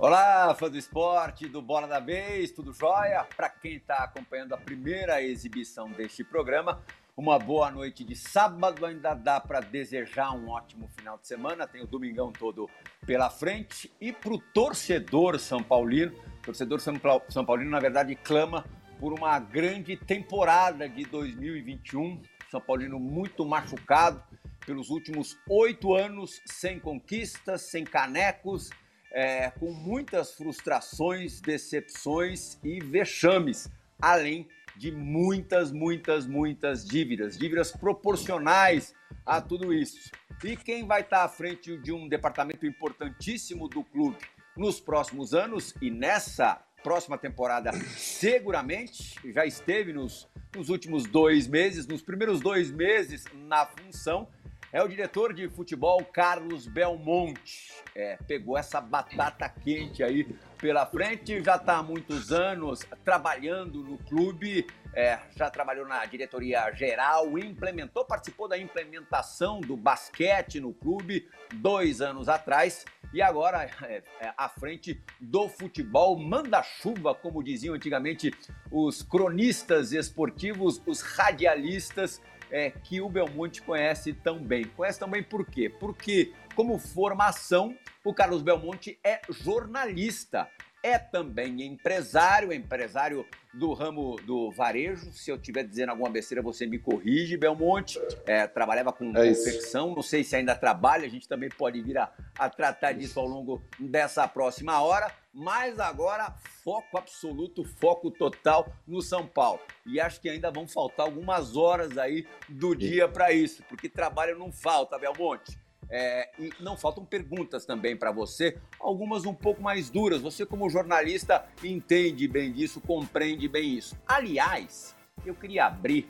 Olá, fã do esporte, do Bola da Vez, tudo jóia? Para quem está acompanhando a primeira exibição deste programa, uma boa noite de sábado. Ainda dá para desejar um ótimo final de semana. Tem o domingão todo pela frente. E para o torcedor São Paulino, torcedor São Paulino, na verdade, clama por uma grande temporada de 2021. São Paulino muito machucado pelos últimos oito anos, sem conquistas, sem canecos é, com muitas frustrações, decepções e vexames, além de muitas, muitas, muitas dívidas, dívidas proporcionais a tudo isso. E quem vai estar à frente de um departamento importantíssimo do clube nos próximos anos e nessa próxima temporada, seguramente, já esteve nos, nos últimos dois meses, nos primeiros dois meses na função, é o diretor de futebol Carlos Belmonte. É, pegou essa batata quente aí pela frente, já está há muitos anos trabalhando no clube, é, já trabalhou na diretoria geral, implementou, participou da implementação do basquete no clube dois anos atrás e agora é, é, à frente do futebol manda-chuva, como diziam antigamente os cronistas esportivos, os radialistas é, que o Belmonte conhece tão bem. Conhece também por quê? Porque, como formação, o Carlos Belmonte é jornalista é também empresário, empresário do ramo do varejo. Se eu estiver dizendo alguma besteira, você me corrige, Belmonte. É, trabalhava com é confecção, não sei se ainda trabalha, a gente também pode vir a, a tratar disso ao longo dessa próxima hora. Mas agora, foco absoluto, foco total no São Paulo. E acho que ainda vão faltar algumas horas aí do dia para isso, porque trabalho não falta, Belmonte. É, e não faltam perguntas também para você, algumas um pouco mais duras. Você, como jornalista, entende bem disso, compreende bem isso. Aliás, eu queria abrir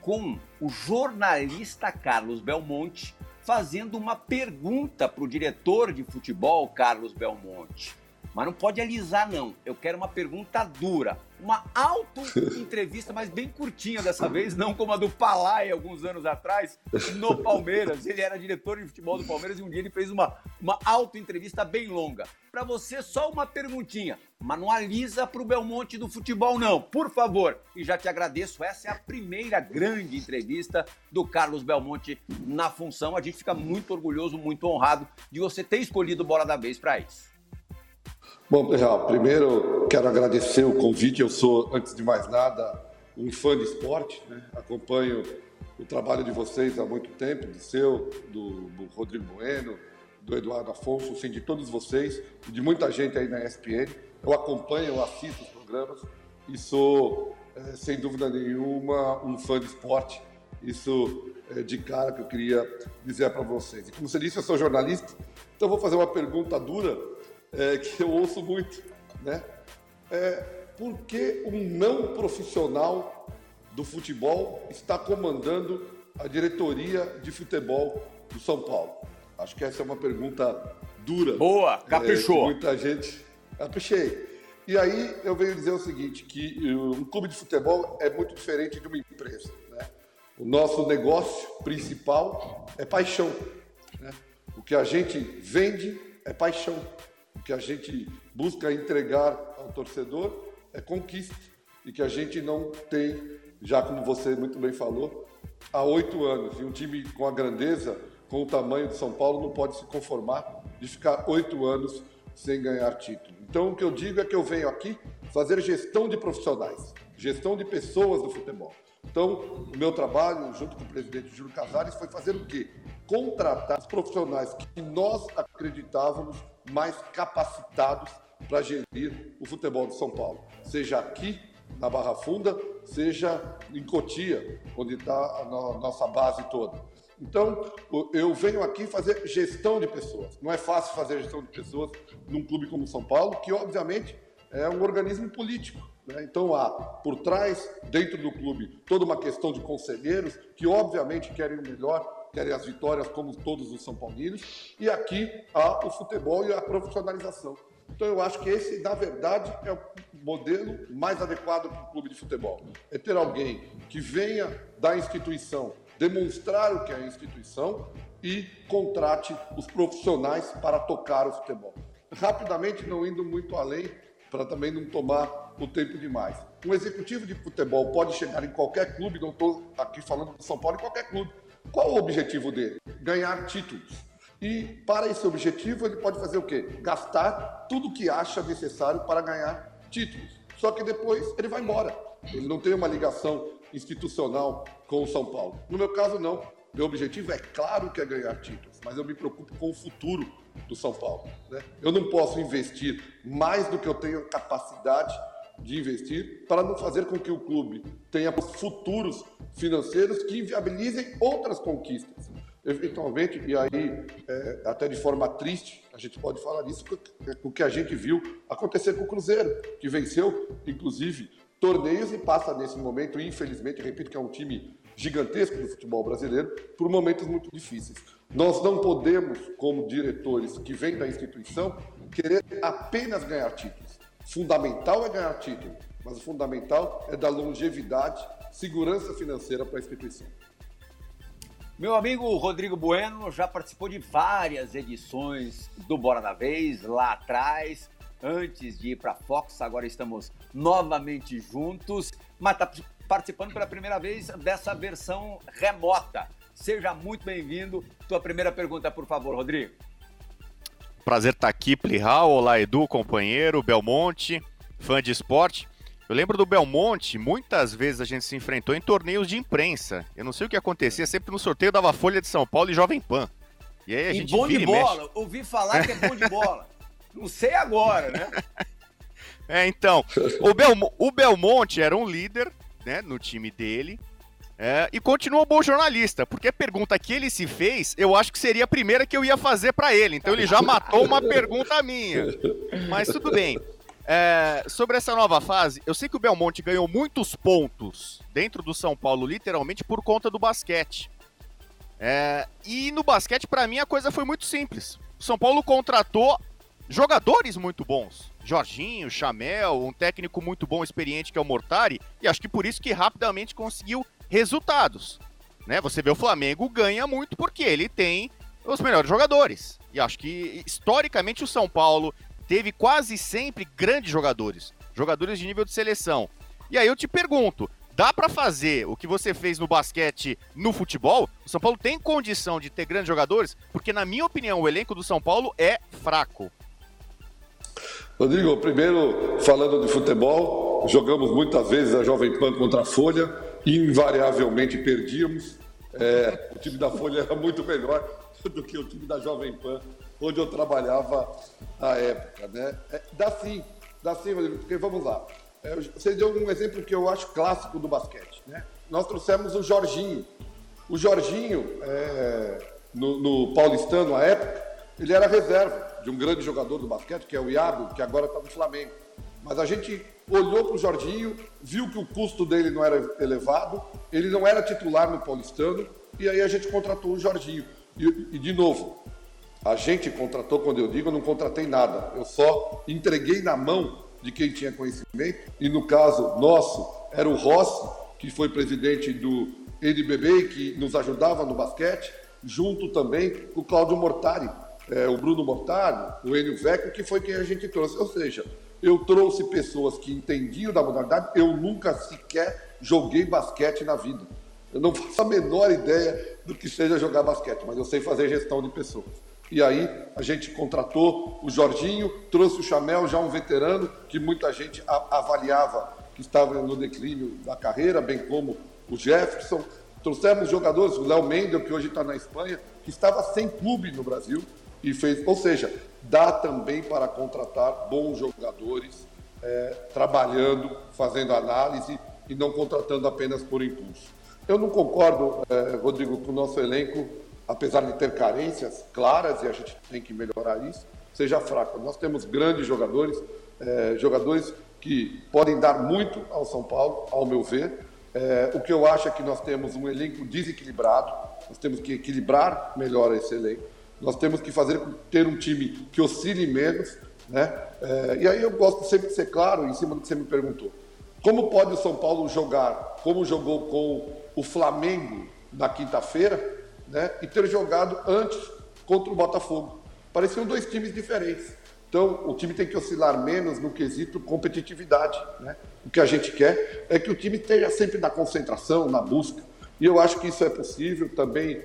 com o jornalista Carlos Belmonte fazendo uma pergunta para o diretor de futebol, Carlos Belmonte. Mas não pode alisar, não. Eu quero uma pergunta dura. Uma auto-entrevista, mas bem curtinha dessa vez, não como a do Palai alguns anos atrás, no Palmeiras. Ele era diretor de futebol do Palmeiras e um dia ele fez uma, uma auto-entrevista bem longa. Para você, só uma perguntinha. Mas não alisa para o Belmonte do futebol, não. Por favor. E já te agradeço. Essa é a primeira grande entrevista do Carlos Belmonte na função. A gente fica muito orgulhoso, muito honrado de você ter escolhido Bola da Vez para isso. Bom, pessoal, primeiro quero agradecer o convite. Eu sou, antes de mais nada, um fã de esporte, né? acompanho o trabalho de vocês há muito tempo, do seu, do, do Rodrigo Bueno, do Eduardo Afonso, sim, de todos vocês, de muita gente aí na ESPN. Eu acompanho, eu assisto os programas e sou, é, sem dúvida nenhuma, um fã de esporte. Isso é de cara que eu queria dizer para vocês. E como você disse, eu sou jornalista, então vou fazer uma pergunta dura é, que eu ouço muito, né? É, por que um não profissional do futebol está comandando a diretoria de futebol do São Paulo? Acho que essa é uma pergunta dura. Boa, é, caprichou. É, muita gente. Caprichei. E aí eu venho dizer o seguinte, que um clube de futebol é muito diferente de uma empresa. Né? O nosso negócio principal é paixão. Né? O que a gente vende é paixão que a gente busca entregar ao torcedor é conquista e que a gente não tem, já como você muito bem falou, há oito anos. E um time com a grandeza, com o tamanho de São Paulo, não pode se conformar de ficar oito anos sem ganhar título. Então, o que eu digo é que eu venho aqui fazer gestão de profissionais, gestão de pessoas do futebol. Então, o meu trabalho, junto com o presidente Júlio Casares, foi fazer o quê? Contratar os profissionais que nós acreditávamos mais capacitados para gerir o futebol de São Paulo, seja aqui na Barra Funda, seja em Cotia, onde está a nossa base toda. Então, eu venho aqui fazer gestão de pessoas. Não é fácil fazer gestão de pessoas num clube como São Paulo, que obviamente é um organismo político. Né? Então há por trás, dentro do clube, toda uma questão de conselheiros que obviamente querem o melhor querem as vitórias como todos os São Paulinos, e aqui há o futebol e a profissionalização. Então eu acho que esse, na verdade, é o modelo mais adequado para o clube de futebol. É ter alguém que venha da instituição demonstrar o que é a instituição e contrate os profissionais para tocar o futebol. Rapidamente, não indo muito além, para também não tomar o tempo demais. Um executivo de futebol pode chegar em qualquer clube, não estou aqui falando de São Paulo, em qualquer clube. Qual o objetivo dele? Ganhar títulos. E para esse objetivo, ele pode fazer o quê? Gastar tudo que acha necessário para ganhar títulos. Só que depois ele vai embora. Ele não tem uma ligação institucional com o São Paulo. No meu caso, não. Meu objetivo é claro que é ganhar títulos, mas eu me preocupo com o futuro do São Paulo. Né? Eu não posso investir mais do que eu tenho capacidade de investir para não fazer com que o clube tenha futuros financeiros que inviabilizem outras conquistas. Eventualmente, e aí, é, até de forma triste, a gente pode falar disso, com o que a gente viu acontecer com o Cruzeiro, que venceu, inclusive, torneios e passa nesse momento, infelizmente, repito que é um time gigantesco do futebol brasileiro, por momentos muito difíceis. Nós não podemos, como diretores que vêm da instituição, querer apenas ganhar títulos. Fundamental é ganhar título, mas o fundamental é dar longevidade, segurança financeira para a instituição. Meu amigo Rodrigo Bueno já participou de várias edições do Bora da Vez lá atrás, antes de ir para a Fox. Agora estamos novamente juntos, mas está participando pela primeira vez dessa versão remota. Seja muito bem-vindo. Tua primeira pergunta, por favor, Rodrigo. Prazer estar aqui, Plihal. Olá, Edu, companheiro, Belmonte, fã de esporte. Eu lembro do Belmonte, muitas vezes a gente se enfrentou em torneios de imprensa. Eu não sei o que acontecia, sempre no sorteio dava Folha de São Paulo e Jovem Pan. E aí a e gente bom de bola, mexe. ouvi falar que é bom de bola. não sei agora, né? é, então, o, Belmo o Belmonte era um líder, né, no time dele. É, e continua bom jornalista, porque a pergunta que ele se fez, eu acho que seria a primeira que eu ia fazer para ele. Então ele já matou uma pergunta minha. Mas tudo bem. É, sobre essa nova fase, eu sei que o Belmonte ganhou muitos pontos dentro do São Paulo, literalmente por conta do basquete. É, e no basquete, para mim, a coisa foi muito simples. O São Paulo contratou jogadores muito bons. Jorginho, Chamel, um técnico muito bom, experiente que é o Mortari, e acho que por isso que rapidamente conseguiu resultados. Né? Você vê o Flamengo ganha muito porque ele tem os melhores jogadores. E acho que historicamente o São Paulo teve quase sempre grandes jogadores, jogadores de nível de seleção. E aí eu te pergunto, dá para fazer o que você fez no basquete no futebol? O São Paulo tem condição de ter grandes jogadores? Porque na minha opinião o elenco do São Paulo é fraco. Rodrigo, primeiro falando de futebol, jogamos muitas vezes a Jovem Pan contra a Folha, invariavelmente perdíamos. É, o time da Folha era muito melhor do que o time da Jovem Pan onde eu trabalhava à época. Né? É, dá sim, dá sim, Rodrigo, porque vamos lá. É, você deu um exemplo que eu acho clássico do basquete. Né? Nós trouxemos o Jorginho. O Jorginho, é, no, no, Paulistano, à época, ele era reserva de um grande jogador do basquete, que é o Iago, que agora está no Flamengo. Mas a gente olhou para o Jorginho, viu que o custo dele não era elevado, ele não era titular no Paulistano, e aí a gente contratou o Jorginho. E, e de novo, a gente contratou, quando eu digo, eu não contratei nada. Eu só entreguei na mão de quem tinha conhecimento. E no caso nosso, era o Rossi, que foi presidente do NBB, que nos ajudava no basquete, junto também com o Cláudio Mortari, é, o Bruno Mortari, o Enio Vecchio, que foi quem a gente trouxe. Ou seja, eu trouxe pessoas que entendiam da modalidade, eu nunca sequer joguei basquete na vida. Eu não faço a menor ideia do que seja jogar basquete, mas eu sei fazer gestão de pessoas. E aí a gente contratou o Jorginho, trouxe o Chamel, já um veterano que muita gente avaliava que estava no declínio da carreira, bem como o Jefferson. Trouxemos jogadores, o Léo Mendel, que hoje está na Espanha, que estava sem clube no Brasil e fez. Ou seja, dá também para contratar bons jogadores, é, trabalhando, fazendo análise e não contratando apenas por impulso. Eu não concordo, é, Rodrigo, com o nosso elenco apesar de ter carências claras, e a gente tem que melhorar isso, seja fraco. Nós temos grandes jogadores, é, jogadores que podem dar muito ao São Paulo, ao meu ver. É, o que eu acho é que nós temos um elenco desequilibrado, nós temos que equilibrar melhor esse elenco. Nós temos que fazer ter um time que oscile menos, Né? É, e aí eu gosto sempre de ser claro em cima do que você me perguntou. Como pode o São Paulo jogar como jogou com o Flamengo na quinta-feira né, e ter jogado antes contra o Botafogo? Pareciam dois times diferentes. Então, o time tem que oscilar menos no quesito competitividade. Né? O que a gente quer é que o time esteja sempre na concentração, na busca. E eu acho que isso é possível também.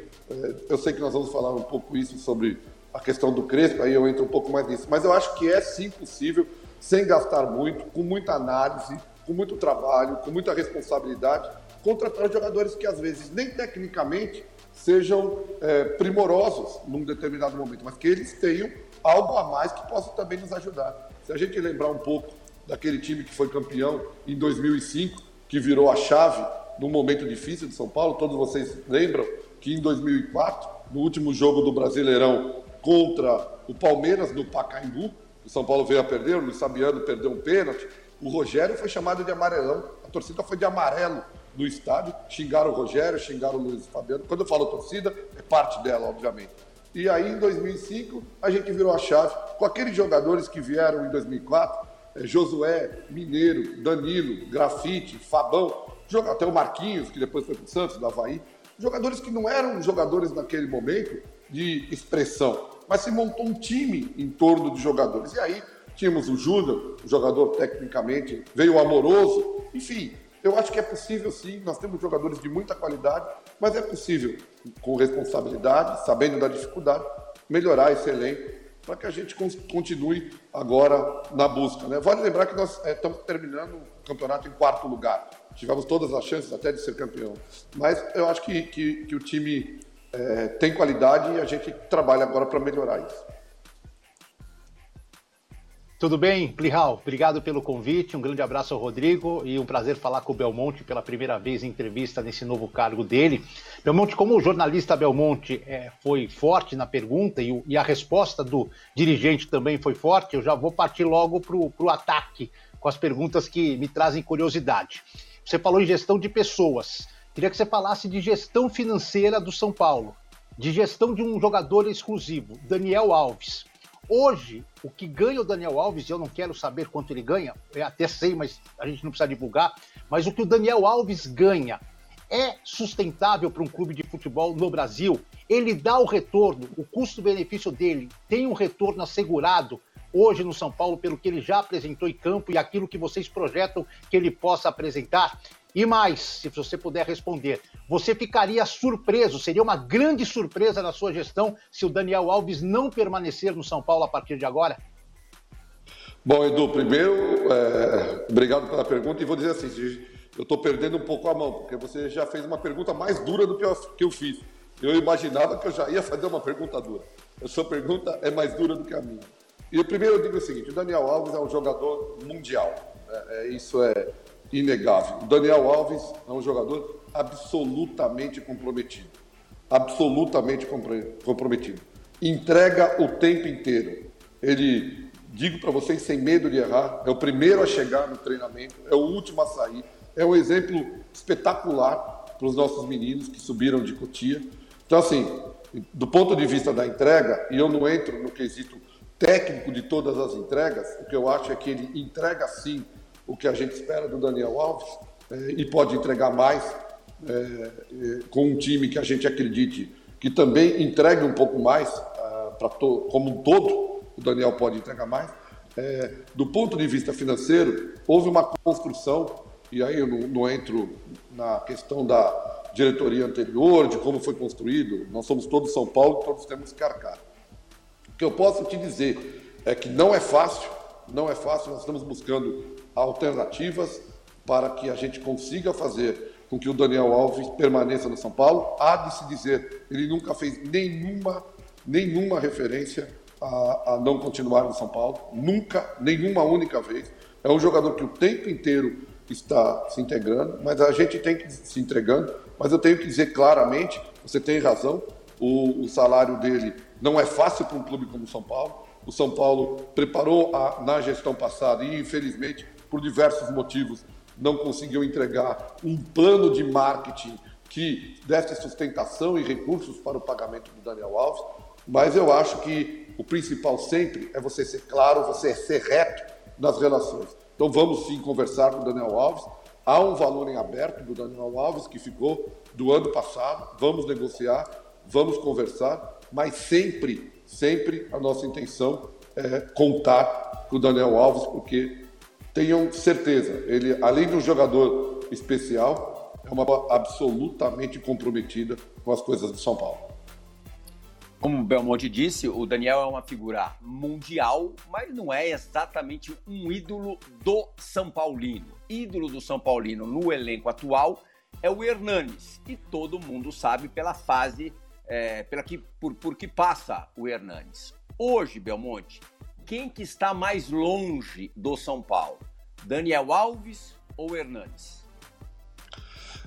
Eu sei que nós vamos falar um pouco isso sobre a questão do Crespo, aí eu entro um pouco mais nisso. Mas eu acho que é sim possível, sem gastar muito, com muita análise, com muito trabalho, com muita responsabilidade, contratar jogadores que às vezes nem tecnicamente sejam é, primorosos num determinado momento, mas que eles tenham algo a mais que possa também nos ajudar. Se a gente lembrar um pouco daquele time que foi campeão em 2005, que virou a chave num momento difícil de São Paulo, todos vocês lembram que em 2004, no último jogo do Brasileirão contra o Palmeiras no Pacaembu, o São Paulo veio a perder, o Luiz Sabiano perdeu um pênalti, o Rogério foi chamado de amarelão, a torcida foi de amarelo no estádio, xingaram o Rogério, xingaram o Luiz Fabiano. Quando eu falo torcida, é parte dela, obviamente. E aí, em 2005, a gente virou a chave com aqueles jogadores que vieram em 2004, é, Josué, Mineiro, Danilo, Grafite, Fabão, até o Marquinhos, que depois foi para o Santos, do Havaí. Jogadores que não eram jogadores naquele momento de expressão, mas se montou um time em torno de jogadores. E aí tínhamos o Júnior, jogador tecnicamente, veio Amoroso, enfim, eu acho que é possível sim, nós temos jogadores de muita qualidade, mas é possível, com responsabilidade, sabendo da dificuldade, melhorar esse elenco para que a gente continue agora na busca. Né? Vale lembrar que nós é, estamos terminando o campeonato em quarto lugar. Tivemos todas as chances até de ser campeão. Mas eu acho que, que, que o time é, tem qualidade e a gente trabalha agora para melhorar isso. Tudo bem, Plihal? Obrigado pelo convite. Um grande abraço ao Rodrigo e um prazer falar com o Belmonte pela primeira vez em entrevista nesse novo cargo dele. Belmonte, como o jornalista Belmonte é, foi forte na pergunta e, e, a resposta do dirigente também foi forte, eu já vou partir logo para o ataque com as perguntas que me trazem curiosidade. Você falou em gestão de pessoas. Queria que você falasse de gestão financeira do São Paulo, de gestão de um jogador exclusivo, Daniel Alves. Hoje, o que ganha o Daniel Alves, eu não quero saber quanto ele ganha, eu até sei, mas a gente não precisa divulgar, mas o que o Daniel Alves ganha é sustentável para um clube de futebol no Brasil? Ele dá o retorno, o custo-benefício dele tem um retorno assegurado hoje no São Paulo pelo que ele já apresentou em campo e aquilo que vocês projetam que ele possa apresentar? E mais, se você puder responder, você ficaria surpreso, seria uma grande surpresa na sua gestão se o Daniel Alves não permanecer no São Paulo a partir de agora? Bom, Edu, primeiro, é, obrigado pela pergunta e vou dizer assim, eu estou perdendo um pouco a mão, porque você já fez uma pergunta mais dura do que eu, que eu fiz. Eu imaginava que eu já ia fazer uma pergunta dura. A sua pergunta é mais dura do que a minha. E primeiro eu digo o seguinte, o Daniel Alves é um jogador mundial. É, é, isso é, inegável. O Daniel Alves é um jogador absolutamente comprometido. Absolutamente comprometido. Entrega o tempo inteiro. Ele, digo para vocês sem medo de errar, é o primeiro a chegar no treinamento, é o último a sair. É um exemplo espetacular para os nossos meninos que subiram de Cotia. Então, assim, do ponto de vista da entrega, e eu não entro no quesito técnico de todas as entregas, o que eu acho é que ele entrega sim o que a gente espera do Daniel Alves é, e pode entregar mais é, com um time que a gente acredite que também entregue um pouco mais ah, para como um todo o Daniel pode entregar mais. É, do ponto de vista financeiro houve uma construção e aí eu não, não entro na questão da diretoria anterior de como foi construído. Nós somos todos São Paulo todos temos que arcar que eu posso te dizer é que não é fácil não é fácil nós estamos buscando alternativas para que a gente consiga fazer com que o Daniel Alves permaneça no São Paulo. Há de se dizer, ele nunca fez nenhuma, nenhuma referência a, a não continuar no São Paulo, nunca, nenhuma única vez. É um jogador que o tempo inteiro está se integrando, mas a gente tem que se entregando. Mas eu tenho que dizer claramente, você tem razão, o, o salário dele não é fácil para um clube como o São Paulo. O São Paulo preparou a, na gestão passada e, infelizmente, por diversos motivos, não conseguiu entregar um plano de marketing que desse sustentação e recursos para o pagamento do Daniel Alves. Mas eu acho que o principal sempre é você ser claro, você ser reto nas relações. Então vamos sim conversar com o Daniel Alves. Há um valor em aberto do Daniel Alves que ficou do ano passado. Vamos negociar, vamos conversar, mas sempre, sempre a nossa intenção é contar com o Daniel Alves, porque tenham certeza, ele, além de um jogador especial, é uma absolutamente comprometida com as coisas de São Paulo. Como o Belmonte disse, o Daniel é uma figura mundial, mas não é exatamente um ídolo do São Paulino. Ídolo do São Paulino no elenco atual é o Hernanes, e todo mundo sabe pela fase é, pela que, por, por que passa o Hernanes. Hoje, Belmonte, quem que está mais longe do São Paulo? Daniel Alves ou Hernanes?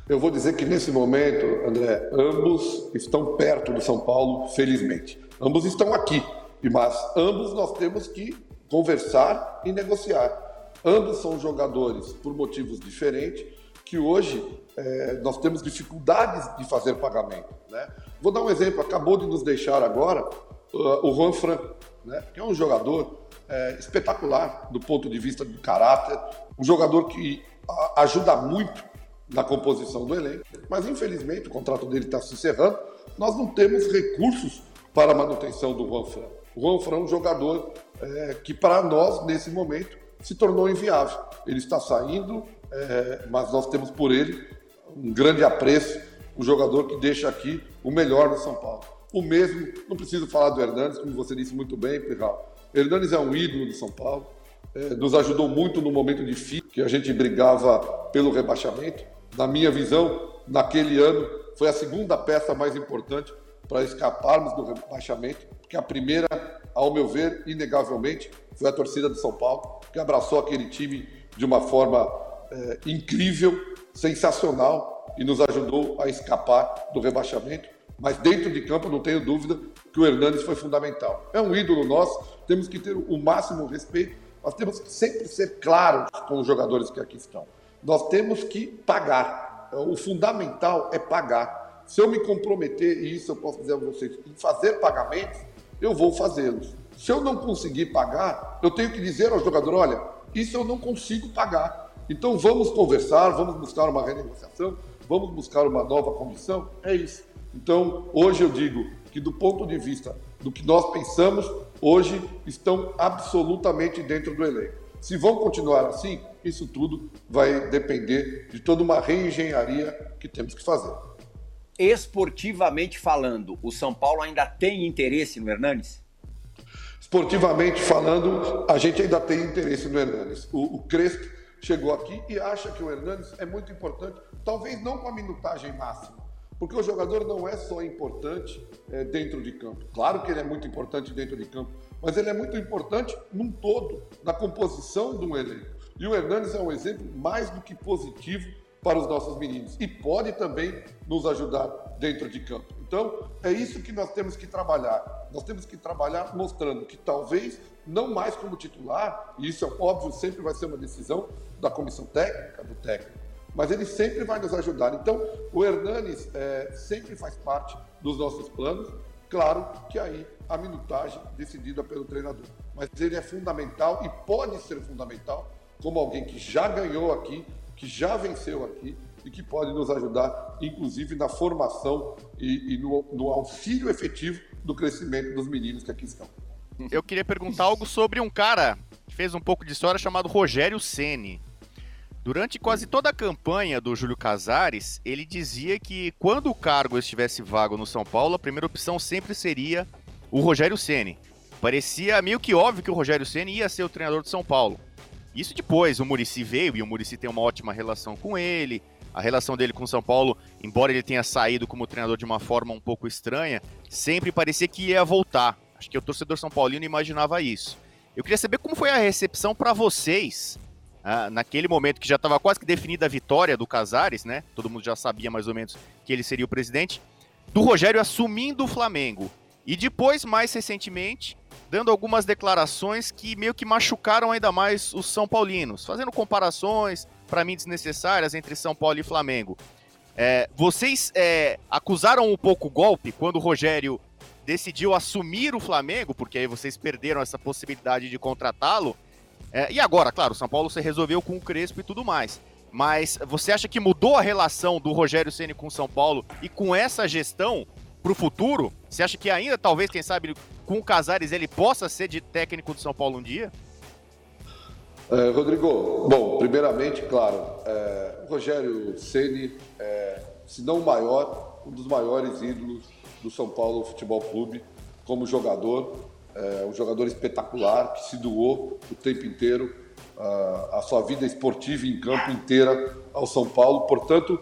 Eu vou dizer que nesse momento, André, ambos estão perto do São Paulo, felizmente. Ambos estão aqui, mas ambos nós temos que conversar e negociar. Ambos são jogadores por motivos diferentes que hoje é, nós temos dificuldades de fazer pagamento. Né? Vou dar um exemplo. Acabou de nos deixar agora uh, o Juan Fran, né? que é um jogador é, espetacular do ponto de vista do caráter, um jogador que ajuda muito na composição do elenco, mas infelizmente o contrato dele está se encerrando, nós não temos recursos para a manutenção do Juan Fran. O Juan Fran é um jogador é, que para nós, nesse momento, se tornou inviável. Ele está saindo, é, mas nós temos por ele um grande apreço, um jogador que deixa aqui o melhor do São Paulo. O mesmo, não preciso falar do Hernandes, como você disse muito bem, Pirral. Hernandes é um ídolo do São Paulo, é, nos ajudou muito no momento difícil que a gente brigava pelo rebaixamento. Na minha visão, naquele ano, foi a segunda peça mais importante para escaparmos do rebaixamento, porque a primeira, ao meu ver, inegavelmente, foi a torcida do São Paulo, que abraçou aquele time de uma forma é, incrível, sensacional e nos ajudou a escapar do rebaixamento. Mas dentro de campo, não tenho dúvida que o Hernandes foi fundamental. É um ídolo nosso, temos que ter o máximo respeito, nós temos que sempre ser claros com os jogadores que aqui estão. Nós temos que pagar. O fundamental é pagar. Se eu me comprometer, e isso eu posso dizer a vocês, em fazer pagamentos, eu vou fazê-los. Se eu não conseguir pagar, eu tenho que dizer ao jogador: olha, isso eu não consigo pagar. Então vamos conversar, vamos buscar uma renegociação, vamos buscar uma nova comissão. É isso. Então hoje eu digo que, do ponto de vista do que nós pensamos, hoje estão absolutamente dentro do elenco. Se vão continuar assim, isso tudo vai depender de toda uma reengenharia que temos que fazer. Esportivamente falando, o São Paulo ainda tem interesse no Hernanes? Esportivamente falando, a gente ainda tem interesse no Hernanes. O, o Crespo chegou aqui e acha que o Hernanes é muito importante, talvez não com a minutagem máxima, porque o jogador não é só importante é, dentro de campo. Claro que ele é muito importante dentro de campo, mas ele é muito importante num todo, na composição de um elenco. E o Hernandes é um exemplo mais do que positivo para os nossos meninos e pode também nos ajudar dentro de campo. Então, é isso que nós temos que trabalhar. Nós temos que trabalhar mostrando que talvez não mais como titular, e isso é óbvio, sempre vai ser uma decisão da comissão técnica, do técnico, mas ele sempre vai nos ajudar. Então, o Hernanes é, sempre faz parte dos nossos planos. Claro que aí a minutagem decidida pelo treinador. Mas ele é fundamental e pode ser fundamental como alguém que já ganhou aqui, que já venceu aqui e que pode nos ajudar, inclusive, na formação e, e no, no auxílio efetivo do crescimento dos meninos que aqui estão. Eu queria perguntar algo sobre um cara que fez um pouco de história chamado Rogério Ceni. Durante quase toda a campanha do Júlio Casares, ele dizia que quando o cargo estivesse vago no São Paulo, a primeira opção sempre seria o Rogério Ceni. Parecia meio que óbvio que o Rogério Ceni ia ser o treinador de São Paulo. Isso depois, o Murici veio e o Murici tem uma ótima relação com ele. A relação dele com o São Paulo, embora ele tenha saído como treinador de uma forma um pouco estranha, sempre parecia que ia voltar. Acho que o torcedor São Paulino imaginava isso. Eu queria saber como foi a recepção para vocês ah, naquele momento que já estava quase que definida a vitória do Casares, né? Todo mundo já sabia mais ou menos que ele seria o presidente, do Rogério assumindo o Flamengo. E depois, mais recentemente, dando algumas declarações que meio que machucaram ainda mais os São Paulinos, fazendo comparações, para mim, desnecessárias entre São Paulo e Flamengo. É, vocês é, acusaram um pouco o golpe quando o Rogério decidiu assumir o Flamengo, porque aí vocês perderam essa possibilidade de contratá-lo. É, e agora, claro, o São Paulo se resolveu com o Crespo e tudo mais. Mas você acha que mudou a relação do Rogério Ceni com o São Paulo e com essa gestão para o futuro? Você acha que ainda, talvez, quem sabe, com o Casares ele possa ser de técnico do São Paulo um dia? É, Rodrigo, bom, primeiramente, claro, é, o Rogério Ceni é, se não o maior, um dos maiores ídolos do São Paulo Futebol Clube como jogador, é, um jogador espetacular que se doou o tempo inteiro a, a sua vida esportiva em campo inteira ao São Paulo. Portanto,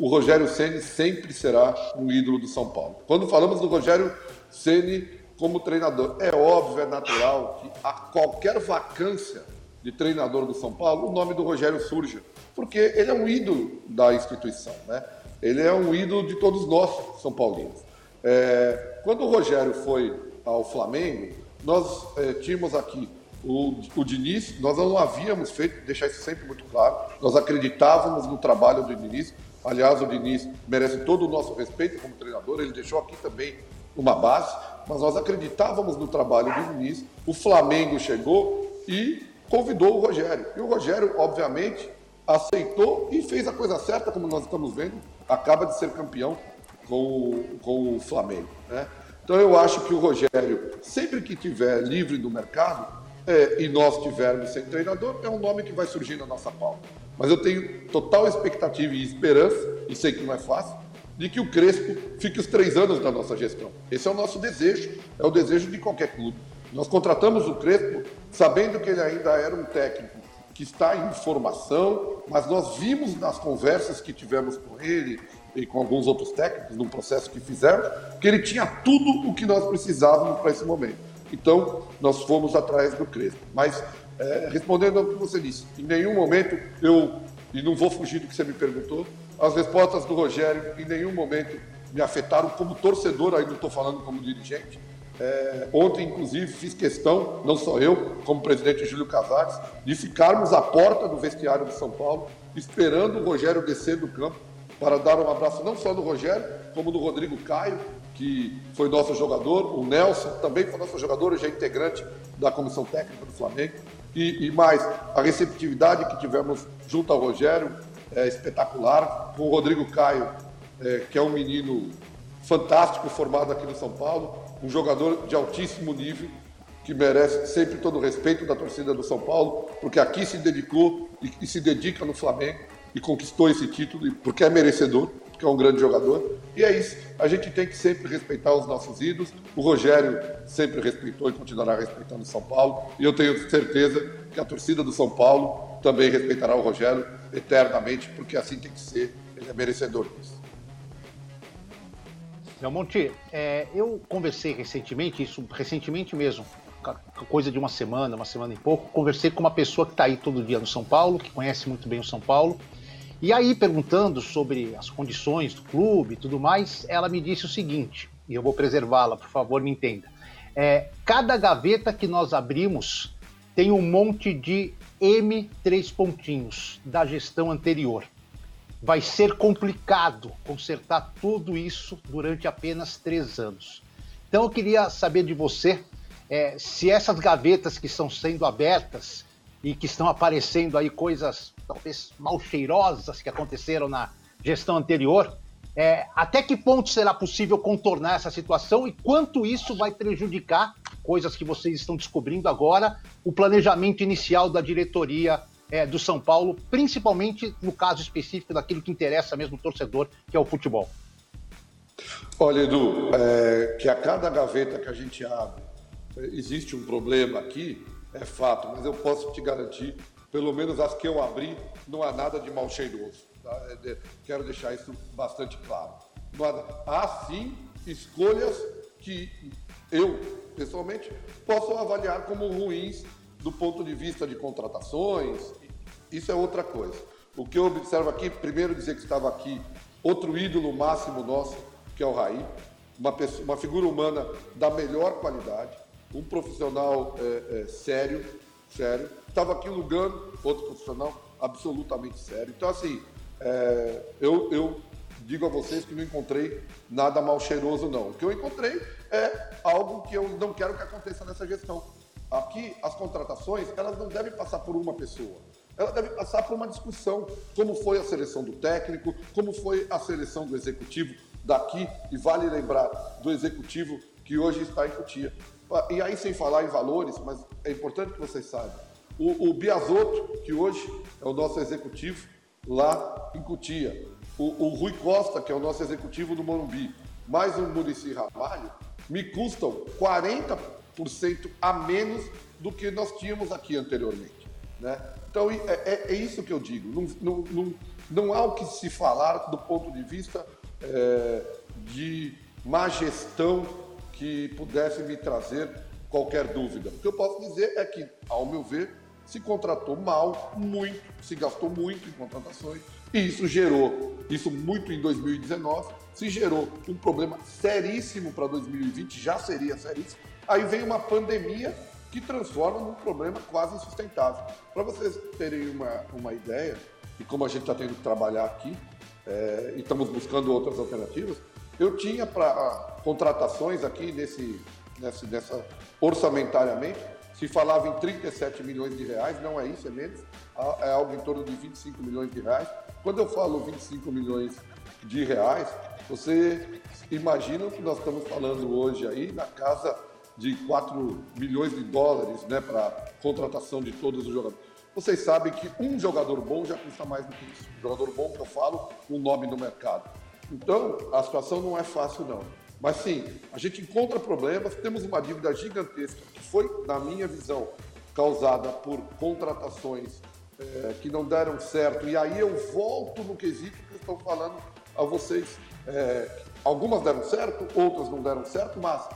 o Rogério Ceni sempre será um ídolo do São Paulo. Quando falamos do Rogério Ceni como treinador, é óbvio, é natural que a qualquer vacância de treinador do São Paulo, o nome do Rogério surge, porque ele é um ídolo da instituição, né? Ele é um ídolo de todos nós, São Paulinos. É, quando o Rogério foi ao Flamengo, nós é, tínhamos aqui o, o Diniz, nós não havíamos feito, deixar isso sempre muito claro, nós acreditávamos no trabalho do Diniz. Aliás, o Diniz merece todo o nosso respeito como treinador, ele deixou aqui também uma base, mas nós acreditávamos no trabalho do Diniz. O Flamengo chegou e convidou o Rogério. E o Rogério, obviamente, aceitou e fez a coisa certa, como nós estamos vendo, acaba de ser campeão com o, com o Flamengo. Né? Então eu acho que o Rogério, sempre que tiver livre do mercado, é, e nós tivermos sem treinador, é um nome que vai surgir na nossa pauta. Mas eu tenho total expectativa e esperança, e sei que não é fácil, de que o Crespo fique os três anos da nossa gestão. Esse é o nosso desejo, é o desejo de qualquer clube. Nós contratamos o Crespo sabendo que ele ainda era um técnico que está em formação, mas nós vimos nas conversas que tivemos com ele e com alguns outros técnicos, no processo que fizemos, que ele tinha tudo o que nós precisávamos para esse momento. Então, nós fomos atrás do Crespo. Mas, é, respondendo ao que você disse, em nenhum momento eu, e não vou fugir do que você me perguntou, as respostas do Rogério em nenhum momento me afetaram como torcedor, aí não estou falando como dirigente, é, ontem, inclusive, fiz questão, não só eu, como presidente Júlio Casares, de ficarmos à porta do vestiário de São Paulo, esperando o Rogério descer do campo para dar um abraço não só do Rogério, como do Rodrigo Caio, que foi nosso jogador, o Nelson também foi nosso jogador, já é integrante da comissão técnica do Flamengo. E, e mais, a receptividade que tivemos junto ao Rogério é espetacular, com o Rodrigo Caio, é, que é um menino fantástico formado aqui no São Paulo, um jogador de altíssimo nível, que merece sempre todo o respeito da torcida do São Paulo, porque aqui se dedicou e, e se dedica no Flamengo e conquistou esse título, porque é merecedor, porque é um grande jogador. E é isso, a gente tem que sempre respeitar os nossos ídolos. O Rogério sempre respeitou e continuará respeitando o São Paulo, e eu tenho certeza que a torcida do São Paulo também respeitará o Rogério eternamente, porque assim tem que ser, ele é merecedor disso. Monte, é, eu conversei recentemente, isso recentemente mesmo, coisa de uma semana, uma semana e pouco, conversei com uma pessoa que está aí todo dia no São Paulo, que conhece muito bem o São Paulo, e aí perguntando sobre as condições do clube e tudo mais, ela me disse o seguinte, e eu vou preservá-la, por favor, me entenda. É, cada gaveta que nós abrimos tem um monte de M3 pontinhos da gestão anterior vai ser complicado consertar tudo isso durante apenas três anos. Então eu queria saber de você é, se essas gavetas que estão sendo abertas e que estão aparecendo aí coisas talvez mal cheirosas que aconteceram na gestão anterior, é, até que ponto será possível contornar essa situação e quanto isso vai prejudicar coisas que vocês estão descobrindo agora, o planejamento inicial da diretoria é, do São Paulo, principalmente no caso específico daquilo que interessa mesmo o torcedor, que é o futebol? Olha, Edu, é, que a cada gaveta que a gente abre existe um problema aqui, é fato, mas eu posso te garantir, pelo menos as que eu abri, não há nada de mal cheiroso. Tá? É, quero deixar isso bastante claro. Há, sim escolhas que eu, pessoalmente, posso avaliar como ruins do ponto de vista de contratações, isso é outra coisa. O que eu observo aqui, primeiro dizer que estava aqui outro ídolo máximo nosso, que é o Raí, uma, pessoa, uma figura humana da melhor qualidade, um profissional é, é, sério, sério. Estava aqui o Lugano, outro profissional absolutamente sério. Então, assim, é, eu, eu digo a vocês que não encontrei nada mal cheiroso, não. O que eu encontrei é algo que eu não quero que aconteça nessa gestão. Aqui, as contratações, elas não devem passar por uma pessoa. Ela deve passar por uma discussão, como foi a seleção do técnico, como foi a seleção do executivo daqui, e vale lembrar do executivo que hoje está em Cotia. E aí, sem falar em valores, mas é importante que vocês saibam, o, o Biasotto, que hoje é o nosso executivo lá em Cotia, o, o Rui Costa, que é o nosso executivo do Morumbi, mais o Murici Ramalho, me custam 40% a menos do que nós tínhamos aqui anteriormente. Né? Então, é, é, é isso que eu digo. Não, não, não, não, há o que se falar do ponto de vista é, de má gestão que pudesse me trazer qualquer dúvida. O que eu posso dizer é que, ao meu ver, se contratou mal, muito, se gastou muito em contratações, e isso gerou, isso muito em 2019, se gerou um problema seríssimo para 2020, já seria seríssimo. Aí vem uma pandemia que transforma num problema quase insustentável. Para vocês terem uma, uma ideia, e como a gente está tendo que trabalhar aqui, é, e estamos buscando outras alternativas, eu tinha para contratações aqui nesse, nesse, nessa orçamentariamente se falava em 37 milhões de reais, não é isso, é menos, é algo em torno de 25 milhões de reais. Quando eu falo 25 milhões de reais, você imagina que nós estamos falando hoje aí na casa de 4 milhões de dólares né, para contratação de todos os jogadores. Vocês sabem que um jogador bom já custa mais do que isso. Um jogador bom que eu falo, um nome no mercado. Então, a situação não é fácil, não. Mas sim, a gente encontra problemas, temos uma dívida gigantesca que foi, na minha visão, causada por contratações é, que não deram certo. E aí eu volto no quesito que eu estou falando a vocês. É, algumas deram certo, outras não deram certo, mas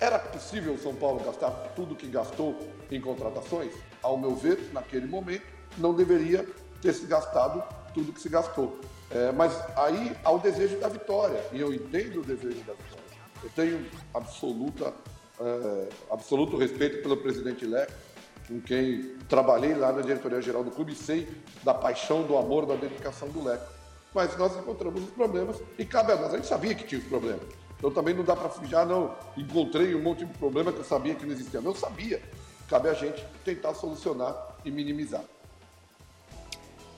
era possível o São Paulo gastar tudo que gastou em contratações? Ao meu ver, naquele momento, não deveria ter se gastado tudo que se gastou. É, mas aí há o desejo da vitória, e eu entendo o desejo da vitória. Eu tenho absoluta, é, absoluto respeito pelo presidente Leco, com quem trabalhei lá na diretoria geral do clube e sei da paixão, do amor, da dedicação do Leco. Mas nós encontramos os problemas e cabe a nós. A gente sabia que tinha os problemas. Então também não dá para fugir, ah, não, encontrei um monte de problema que eu sabia que não existia. Não sabia. Cabe a gente tentar solucionar e minimizar.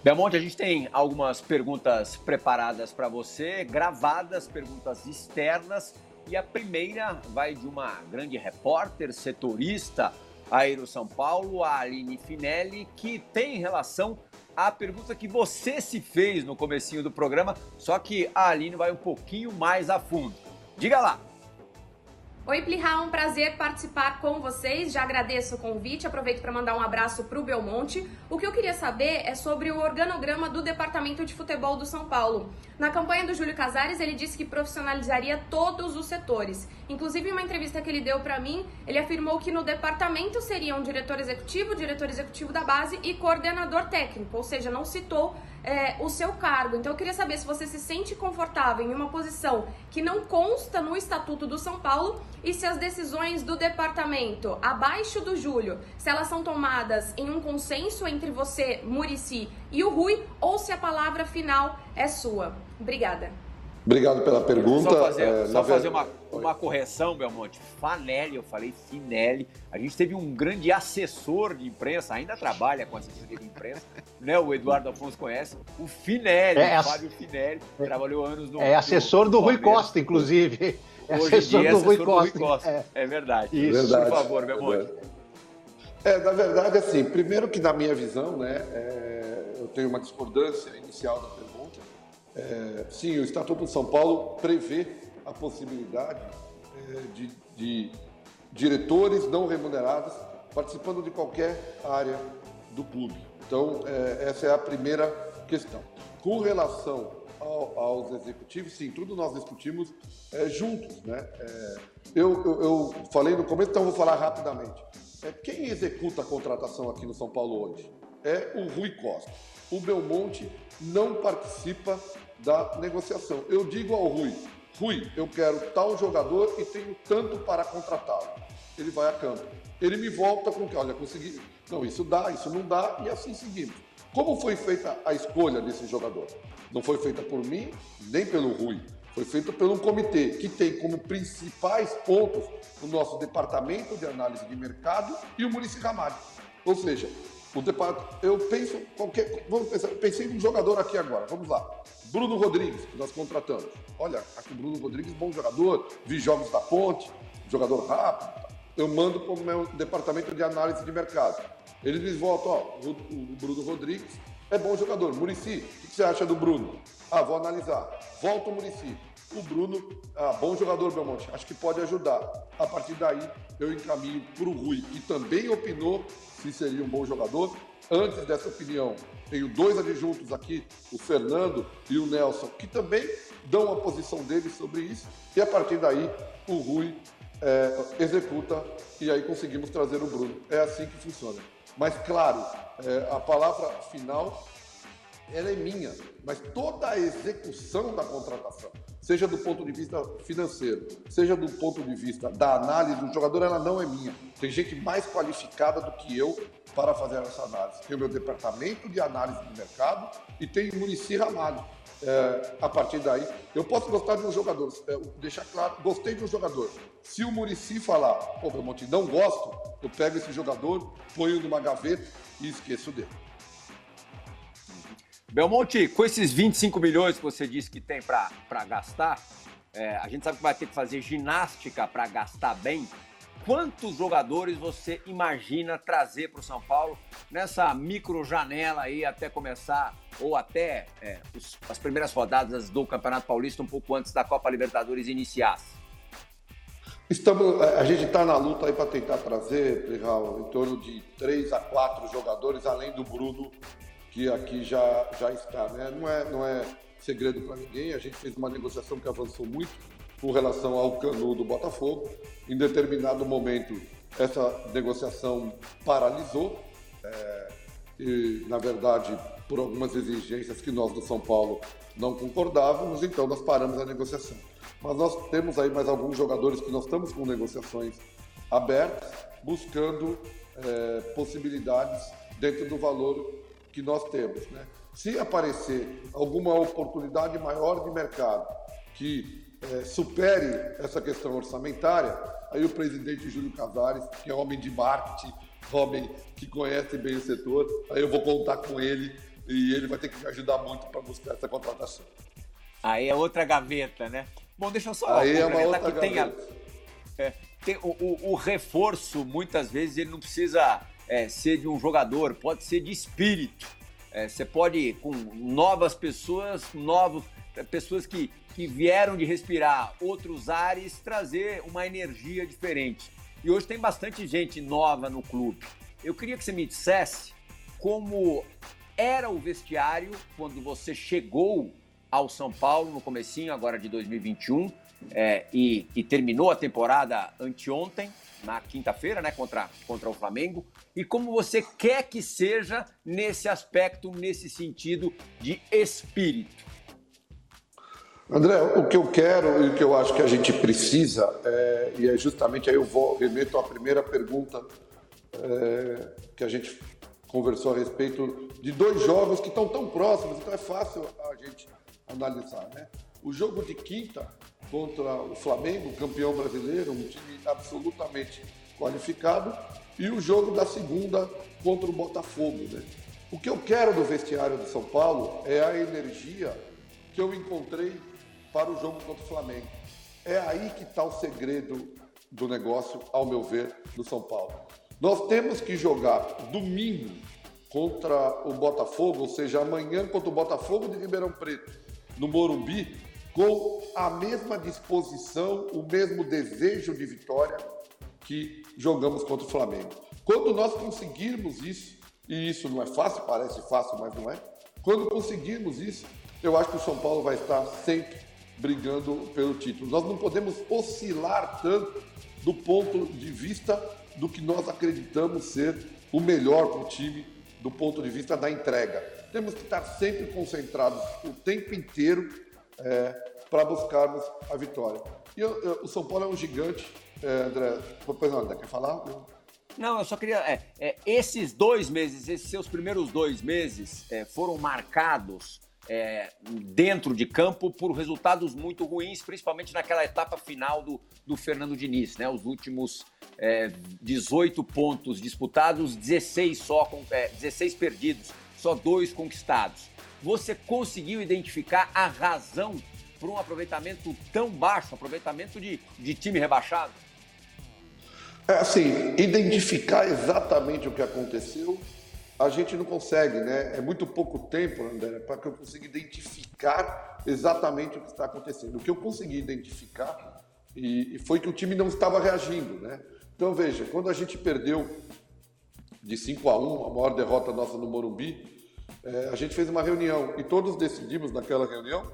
Belmonte, a gente tem algumas perguntas preparadas para você, gravadas, perguntas externas. E a primeira vai de uma grande repórter, setorista, Aero São Paulo, a Aline Finelli, que tem relação à pergunta que você se fez no comecinho do programa, só que a Aline vai um pouquinho mais a fundo. Diga lá! Oi, Plihá, um prazer participar com vocês. Já agradeço o convite. Aproveito para mandar um abraço para o Belmonte. O que eu queria saber é sobre o organograma do Departamento de Futebol do São Paulo. Na campanha do Júlio Casares, ele disse que profissionalizaria todos os setores. Inclusive, em uma entrevista que ele deu para mim, ele afirmou que no departamento seriam diretor executivo, diretor executivo da base e coordenador técnico, ou seja, não citou é, o seu cargo. Então eu queria saber se você se sente confortável em uma posição que não consta no Estatuto do São Paulo e se as decisões do departamento abaixo do Júlio, se elas são tomadas em um consenso entre você, Murici e o Rui, ou se a palavra final é sua. Obrigada. Obrigado pela pergunta. Só fazer, é, só fazer uma, uma correção, Belmonte. Fanelli, eu falei Finelli. A gente teve um grande assessor de imprensa, ainda trabalha com assessoria de imprensa, né? O Eduardo Afonso conhece. O Finelli, é, o Fábio Finelli, é, trabalhou anos no. É assessor do, do Rui Costa, inclusive. É assessor, dia, é do, Rui do Rui Costa. É, é verdade. Isso, verdade. por favor, Belmonte. É, na verdade, assim, primeiro que na minha visão, né, é, eu tenho uma discordância inicial da é, sim, o Estatuto de São Paulo prevê a possibilidade é, de, de, diretores não remunerados participando de qualquer área do clube. Então, é, essa é a primeira questão. Com relação ao, aos executivos, sim, tudo nós discutimos é, juntos. Né? É, eu, eu, eu, falei no começo, então vou falar rapidamente. É, quem executa a contratação aqui no São Paulo hoje? É o Rui Costa. O Belmonte não participa da negociação. Eu digo ao Rui, Rui, eu quero tal jogador e tenho tanto para contratá-lo. Ele vai a campo. Ele me volta com que, olha, consegui. Não, isso dá, isso não dá, e assim seguimos. Como foi feita a escolha desse jogador? Não foi feita por mim, nem pelo Rui. Foi feita por um comitê que tem como principais pontos o nosso departamento de análise de mercado e o município Ramalho. Ou seja, o departamento, eu penso qualquer. Vamos pensar, pensei num jogador aqui agora, vamos lá. Bruno Rodrigues, que nós contratamos. Olha, aqui o Bruno Rodrigues, bom jogador, vi jogos da ponte, jogador rápido. Eu mando para o meu departamento de análise de mercado. Eles me voltam, ó, o, o Bruno Rodrigues é bom jogador. Murici, o que você acha do Bruno? Ah, vou analisar. Volta o Murici. O Bruno, ah, bom jogador, Belmonte, acho que pode ajudar. A partir daí, eu encaminho para o Rui, que também opinou se seria um bom jogador. Antes dessa opinião, tenho dois adjuntos aqui, o Fernando e o Nelson, que também dão a posição deles sobre isso. E a partir daí, o Rui é, executa e aí conseguimos trazer o Bruno. É assim que funciona. Mas, claro, é, a palavra final ela é minha, mas toda a execução da contratação, seja do ponto de vista financeiro, seja do ponto de vista da análise do jogador, ela não é minha. Tem gente mais qualificada do que eu para fazer essa análise. Tem o meu departamento de análise do mercado e tem Munici Ramalho. É, a partir daí, eu posso gostar de um jogador, é, deixar claro, gostei de um jogador. Se o Murici falar, pô, Belmonte, não gosto, eu pego esse jogador, ponho numa gaveta e esqueço dele. Belmonte, com esses 25 milhões que você disse que tem para gastar, é, a gente sabe que vai ter que fazer ginástica para gastar bem. Quantos jogadores você imagina trazer para o São Paulo nessa micro janela aí até começar, ou até é, os, as primeiras rodadas do Campeonato Paulista, um pouco antes da Copa Libertadores iniciar? Estamos, a gente está na luta aí para tentar trazer, Plihal, em torno de três a quatro jogadores, além do Bruno, que aqui já, já está. Né? Não, é, não é segredo para ninguém, a gente fez uma negociação que avançou muito com relação ao Canu do Botafogo. Em determinado momento, essa negociação paralisou. É, e, na verdade, por algumas exigências que nós do São Paulo não concordávamos, então nós paramos a negociação. Mas nós temos aí mais alguns jogadores que nós estamos com negociações abertas, buscando é, possibilidades dentro do valor que nós temos. Né? Se aparecer alguma oportunidade maior de mercado que é, supere essa questão orçamentária, aí o presidente Júlio Casares, que é homem de marketing, homem que conhece bem o setor, aí eu vou contar com ele e ele vai ter que me ajudar muito para buscar essa contratação. Aí é outra gaveta, né? Bom, deixa eu só aí é uma outra que tem, a, é, tem o, o, o, reforço, muitas vezes, ele não precisa é, ser de um jogador, pode ser de espírito. É, você pode, com novas pessoas, novos, é, pessoas que que vieram de respirar outros ares trazer uma energia diferente. E hoje tem bastante gente nova no clube. Eu queria que você me dissesse como era o vestiário quando você chegou ao São Paulo no comecinho agora de 2021 é, e, e, terminou a temporada anteontem, na quinta-feira, né, contra, contra o Flamengo, e como você quer que seja nesse aspecto, nesse sentido de espírito. André, o que eu quero e o que eu acho que a gente precisa, é, e é justamente aí eu vou, remeto à primeira pergunta é, que a gente conversou a respeito de dois jogos que estão tão próximos, então é fácil a gente analisar. Né? O jogo de quinta contra o Flamengo, campeão brasileiro, um time absolutamente qualificado, e o jogo da segunda contra o Botafogo. Né? O que eu quero do vestiário de São Paulo é a energia que eu encontrei para o jogo contra o Flamengo. É aí que está o segredo do negócio, ao meu ver, do São Paulo. Nós temos que jogar domingo contra o Botafogo, ou seja, amanhã contra o Botafogo de Ribeirão Preto, no Morumbi, com a mesma disposição, o mesmo desejo de vitória que jogamos contra o Flamengo. Quando nós conseguirmos isso, e isso não é fácil, parece fácil, mas não é, quando conseguirmos isso, eu acho que o São Paulo vai estar sempre brigando pelo título. Nós não podemos oscilar tanto do ponto de vista do que nós acreditamos ser o melhor para o time, do ponto de vista da entrega. Temos que estar sempre concentrados o tempo inteiro é, para buscarmos a vitória. E eu, eu, o São Paulo é um gigante, é, André. Pois não, André, quer falar? Não, eu só queria. É, é, esses dois meses, esses seus primeiros dois meses é, foram marcados é, dentro de campo por resultados muito ruins, principalmente naquela etapa final do, do Fernando Diniz, né? Os últimos 18 pontos disputados, 16 só, 16 perdidos, só dois conquistados. Você conseguiu identificar a razão para um aproveitamento tão baixo, aproveitamento de, de time rebaixado? É assim, identificar exatamente o que aconteceu, a gente não consegue, né? É muito pouco tempo, André, para que eu consiga identificar exatamente o que está acontecendo. O que eu consegui identificar e, e foi que o time não estava reagindo, né? Então veja, quando a gente perdeu de 5 a 1, a maior derrota nossa no Morumbi, é, a gente fez uma reunião e todos decidimos naquela reunião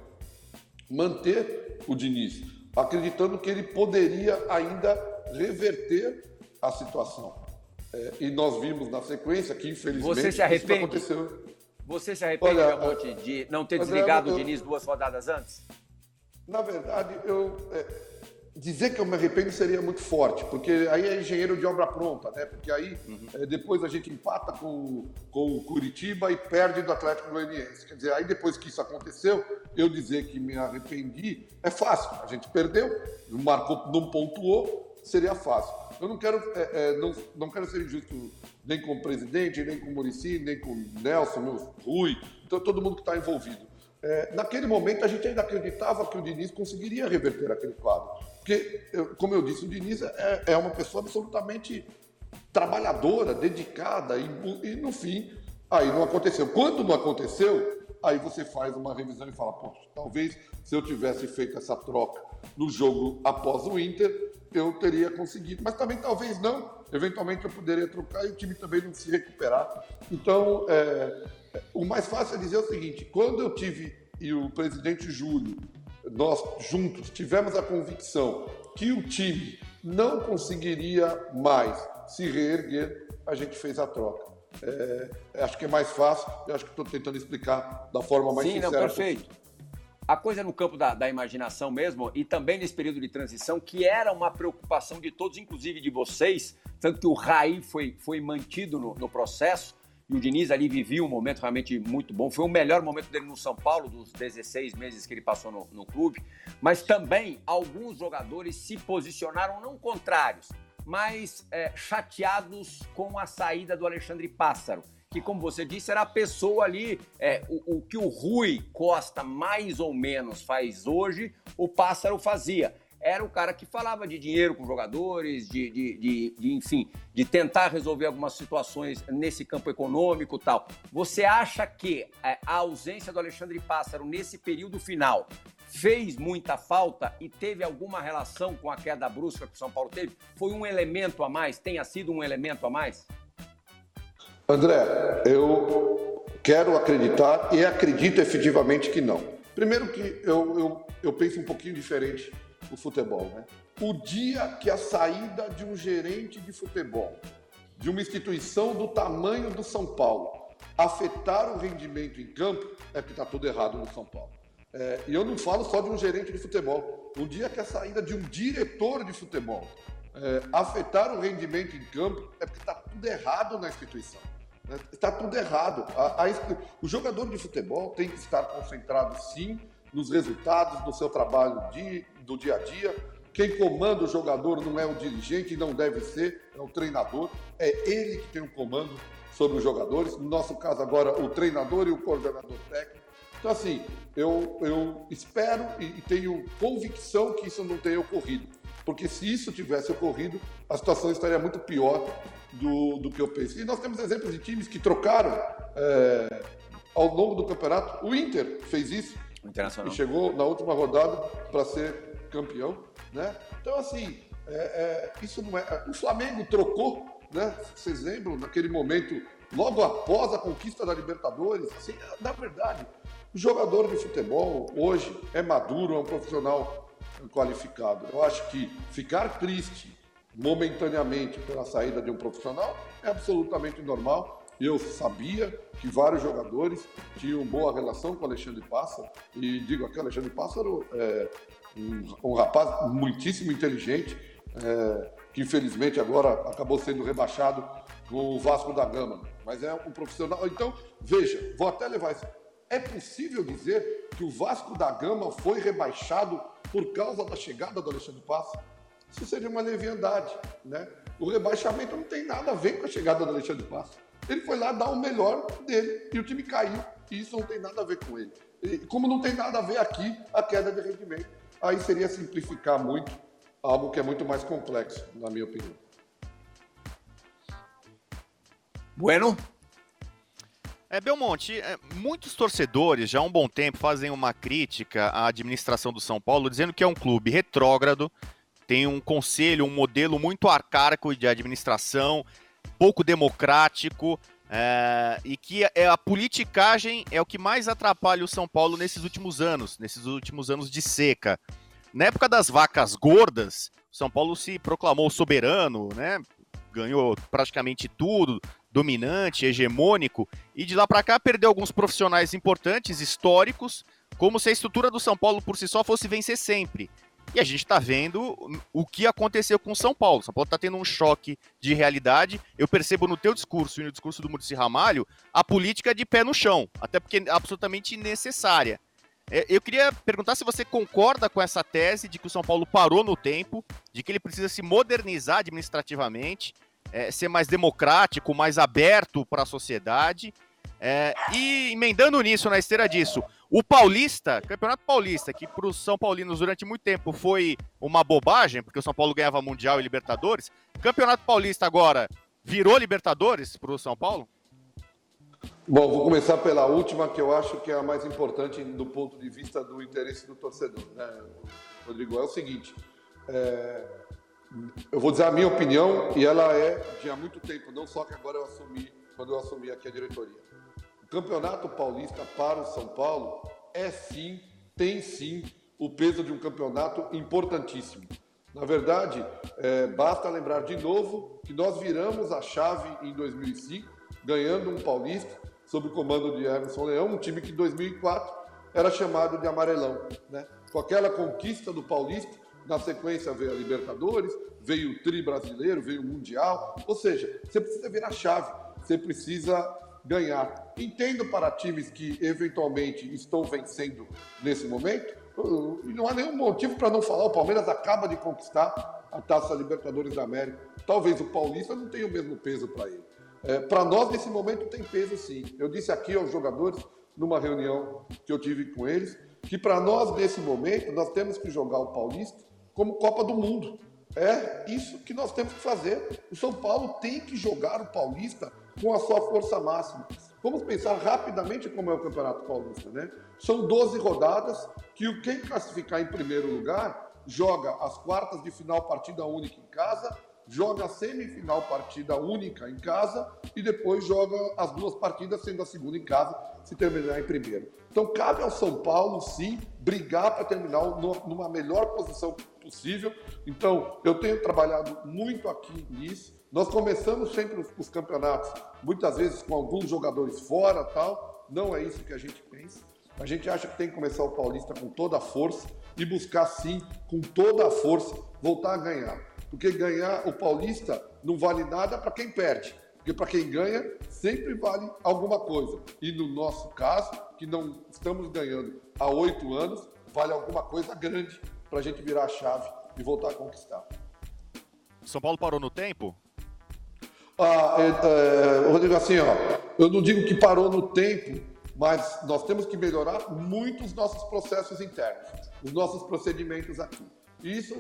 manter o Diniz, acreditando que ele poderia ainda reverter a situação. É, e nós vimos na sequência que, infelizmente, Você se arrepende? isso aconteceu. Você se arrepende, Olha, Monte, de não ter desligado eu, o Diniz duas rodadas antes? Na verdade, eu. É, dizer que eu me arrependo seria muito forte, porque aí é engenheiro de obra pronta, né? Porque aí uhum. é, depois a gente empata com, com o Curitiba e perde do Atlético Goianiense. Quer dizer, aí depois que isso aconteceu, eu dizer que me arrependi é fácil. A gente perdeu, marcou, não pontuou, seria fácil. Eu não quero, é, é, não, não quero ser injusto nem com o presidente, nem com o Murici, nem com o Nelson, meu Rui, então todo mundo que está envolvido. É, naquele momento a gente ainda acreditava que o Diniz conseguiria reverter aquele quadro. Porque, como eu disse, o Diniz é, é, uma pessoa absolutamente trabalhadora, dedicada, e, e, no fim, aí não aconteceu. Quando não aconteceu, aí você faz uma revisão e fala, poxa, talvez se eu tivesse feito essa troca no jogo após o Inter, eu teria conseguido. Mas também talvez não. Eventualmente eu poderia trocar e o time também não se recuperar. Então, é, o mais fácil é dizer o seguinte: quando eu tive e o presidente Júlio, nós juntos tivemos a convicção que o time não conseguiria mais se reerguer, a gente fez a troca. É, acho que é mais fácil, eu acho que estou tentando explicar da forma mais Sim, sincera. Sim, não, perfeito. Possível a coisa no campo da, da, imaginação mesmo, e também nesse período de transição, que era uma preocupação de todos, inclusive de vocês, tanto que o Raí foi, foi mantido no, no processo, e o Diniz ali vivia um momento realmente muito bom. Foi o melhor momento dele no São Paulo, dos 16 meses que ele passou no, no clube. Mas também alguns jogadores se posicionaram não contrários, mas é, chateados com a saída do Alexandre Pássaro que, como você disse, era a pessoa ali, é, o, o que o Rui Costa mais ou menos faz hoje, o Pássaro fazia era o cara que falava de dinheiro com jogadores, de, de, de, de, enfim, de tentar resolver algumas situações nesse campo econômico tal. Você acha que é, a ausência do Alexandre Pássaro nesse período final fez muita falta e teve alguma relação com a queda brusca que o São Paulo teve? Foi um elemento a mais? Tenha sido um elemento a mais? André, eu quero acreditar e acredito efetivamente que não. Primeiro que eu, eu, eu penso um pouquinho diferente o futebol, né? O dia que a saída de um gerente de futebol, de uma instituição do tamanho do São Paulo, afetar o rendimento em campo, é que está tudo errado no São Paulo. É, e eu não falo só de um gerente de futebol. O dia que a saída de um diretor de futebol é, afetar o rendimento em campo, é porque está tudo errado na instituição. Está tudo errado. A, a, o jogador de futebol tem que estar concentrado, sim, nos resultados do seu trabalho de, do dia a dia. Quem comanda o jogador não é o dirigente, não deve ser, é o treinador. É ele que tem o comando sobre os jogadores. No nosso caso, agora, o treinador e o coordenador técnico. Então, assim, eu, eu espero e tenho convicção que isso não tenha ocorrido. Porque se isso tivesse ocorrido, a situação estaria muito pior do, do que eu penso. E nós temos exemplos de times que trocaram é, ao longo do campeonato. O Inter fez isso. Internacional. E chegou na última rodada para ser campeão. Né? Então, assim, é, é, isso não é. O Flamengo trocou, né? Vocês lembram, naquele momento, logo após a conquista da Libertadores? Assim, na verdade, o jogador de futebol hoje é maduro, é um profissional qualificado. Eu acho que ficar triste momentaneamente pela saída de um profissional é absolutamente normal. Eu sabia que vários jogadores tinham boa relação com Alexandre Pássaro e digo aqui, Alexandre Pássaro é um, um rapaz muitíssimo inteligente, é, que infelizmente agora acabou sendo rebaixado com o Vasco da Gama. Mas é um profissional. Então, veja, vou até levar isso. É possível dizer que o Vasco da Gama foi rebaixado por causa da chegada do Alexandre Passo? Isso seria uma leviandade, né? O rebaixamento não tem nada a ver com a chegada do Alexandre Passo. Ele foi lá dar o melhor dele e o time caiu. E isso não tem nada a ver com ele. E como não tem nada a ver aqui a queda de rendimento, aí seria simplificar muito algo que é muito mais complexo, na minha opinião. Bueno? É, Belmonte, é, muitos torcedores já há um bom tempo fazem uma crítica à administração do São Paulo, dizendo que é um clube retrógrado, tem um conselho, um modelo muito arcaico de administração, pouco democrático, é, e que é, a politicagem é o que mais atrapalha o São Paulo nesses últimos anos, nesses últimos anos de seca. Na época das vacas gordas, São Paulo se proclamou soberano, né? Ganhou praticamente tudo, dominante, hegemônico, e de lá para cá perdeu alguns profissionais importantes, históricos, como se a estrutura do São Paulo por si só fosse vencer sempre. E a gente está vendo o que aconteceu com o São Paulo. O São Paulo está tendo um choque de realidade. Eu percebo no teu discurso e no discurso do Murici Ramalho a política de pé no chão, até porque é absolutamente necessária. É, eu queria perguntar se você concorda com essa tese de que o São Paulo parou no tempo, de que ele precisa se modernizar administrativamente, é, ser mais democrático, mais aberto para a sociedade. É, e emendando nisso, na esteira disso, o Paulista, Campeonato Paulista, que para os São Paulinos durante muito tempo foi uma bobagem, porque o São Paulo ganhava Mundial e Libertadores, Campeonato Paulista agora virou Libertadores para o São Paulo? Bom, vou começar pela última, que eu acho que é a mais importante do ponto de vista do interesse do torcedor. Né, Rodrigo? É o seguinte: é... eu vou dizer a minha opinião, e ela é de há muito tempo, não só que agora eu assumi, quando eu assumi aqui a diretoria. Campeonato Paulista para o São Paulo é sim, tem sim, o peso de um campeonato importantíssimo. Na verdade, é, basta lembrar de novo que nós viramos a chave em 2005 ganhando um paulista sob o comando de Emerson Leão, um time que em 2004 era chamado de amarelão. Né? Com aquela conquista do paulista, na sequência veio a Libertadores, veio o Tri brasileiro, veio o Mundial. Ou seja, você precisa virar chave, você precisa ganhar. Entendo para times que eventualmente estão vencendo nesse momento, não há nenhum motivo para não falar. O Palmeiras acaba de conquistar a Taça Libertadores da América. Talvez o Paulista não tenha o mesmo peso para ele. É, Para nós, nesse momento, tem peso sim. Eu disse aqui aos jogadores, numa reunião que eu tive com eles, que para nós, nesse momento, nós temos que jogar o Paulista como Copa do Mundo. É isso que nós temos que fazer. O São Paulo tem que jogar o Paulista com a sua força máxima. Vamos pensar rapidamente como é o Campeonato Paulista, né? São 12 rodadas que quem classificar em primeiro lugar joga as quartas de final partida única em casa joga a semifinal partida única em casa e depois joga as duas partidas, sendo a segunda em casa, se terminar em primeiro. Então cabe ao São Paulo, sim, brigar para terminar numa melhor posição possível. Então eu tenho trabalhado muito aqui nisso. Nós começamos sempre os campeonatos, muitas vezes com alguns jogadores fora, tal. Não é isso que a gente pensa. A gente acha que tem que começar o Paulista com toda a força e buscar sim, com toda a força, voltar a ganhar. Porque ganhar o Paulista não vale nada para quem perde. Porque para quem ganha, sempre vale alguma coisa. E no nosso caso, que não estamos ganhando há oito anos, vale alguma coisa grande para a gente virar a chave e voltar a conquistar. São Paulo parou no tempo? Ah, é, é, Rodrigo, assim, ó, eu não digo que parou no tempo, mas nós temos que melhorar muito os nossos processos internos, os nossos procedimentos aqui. Isso,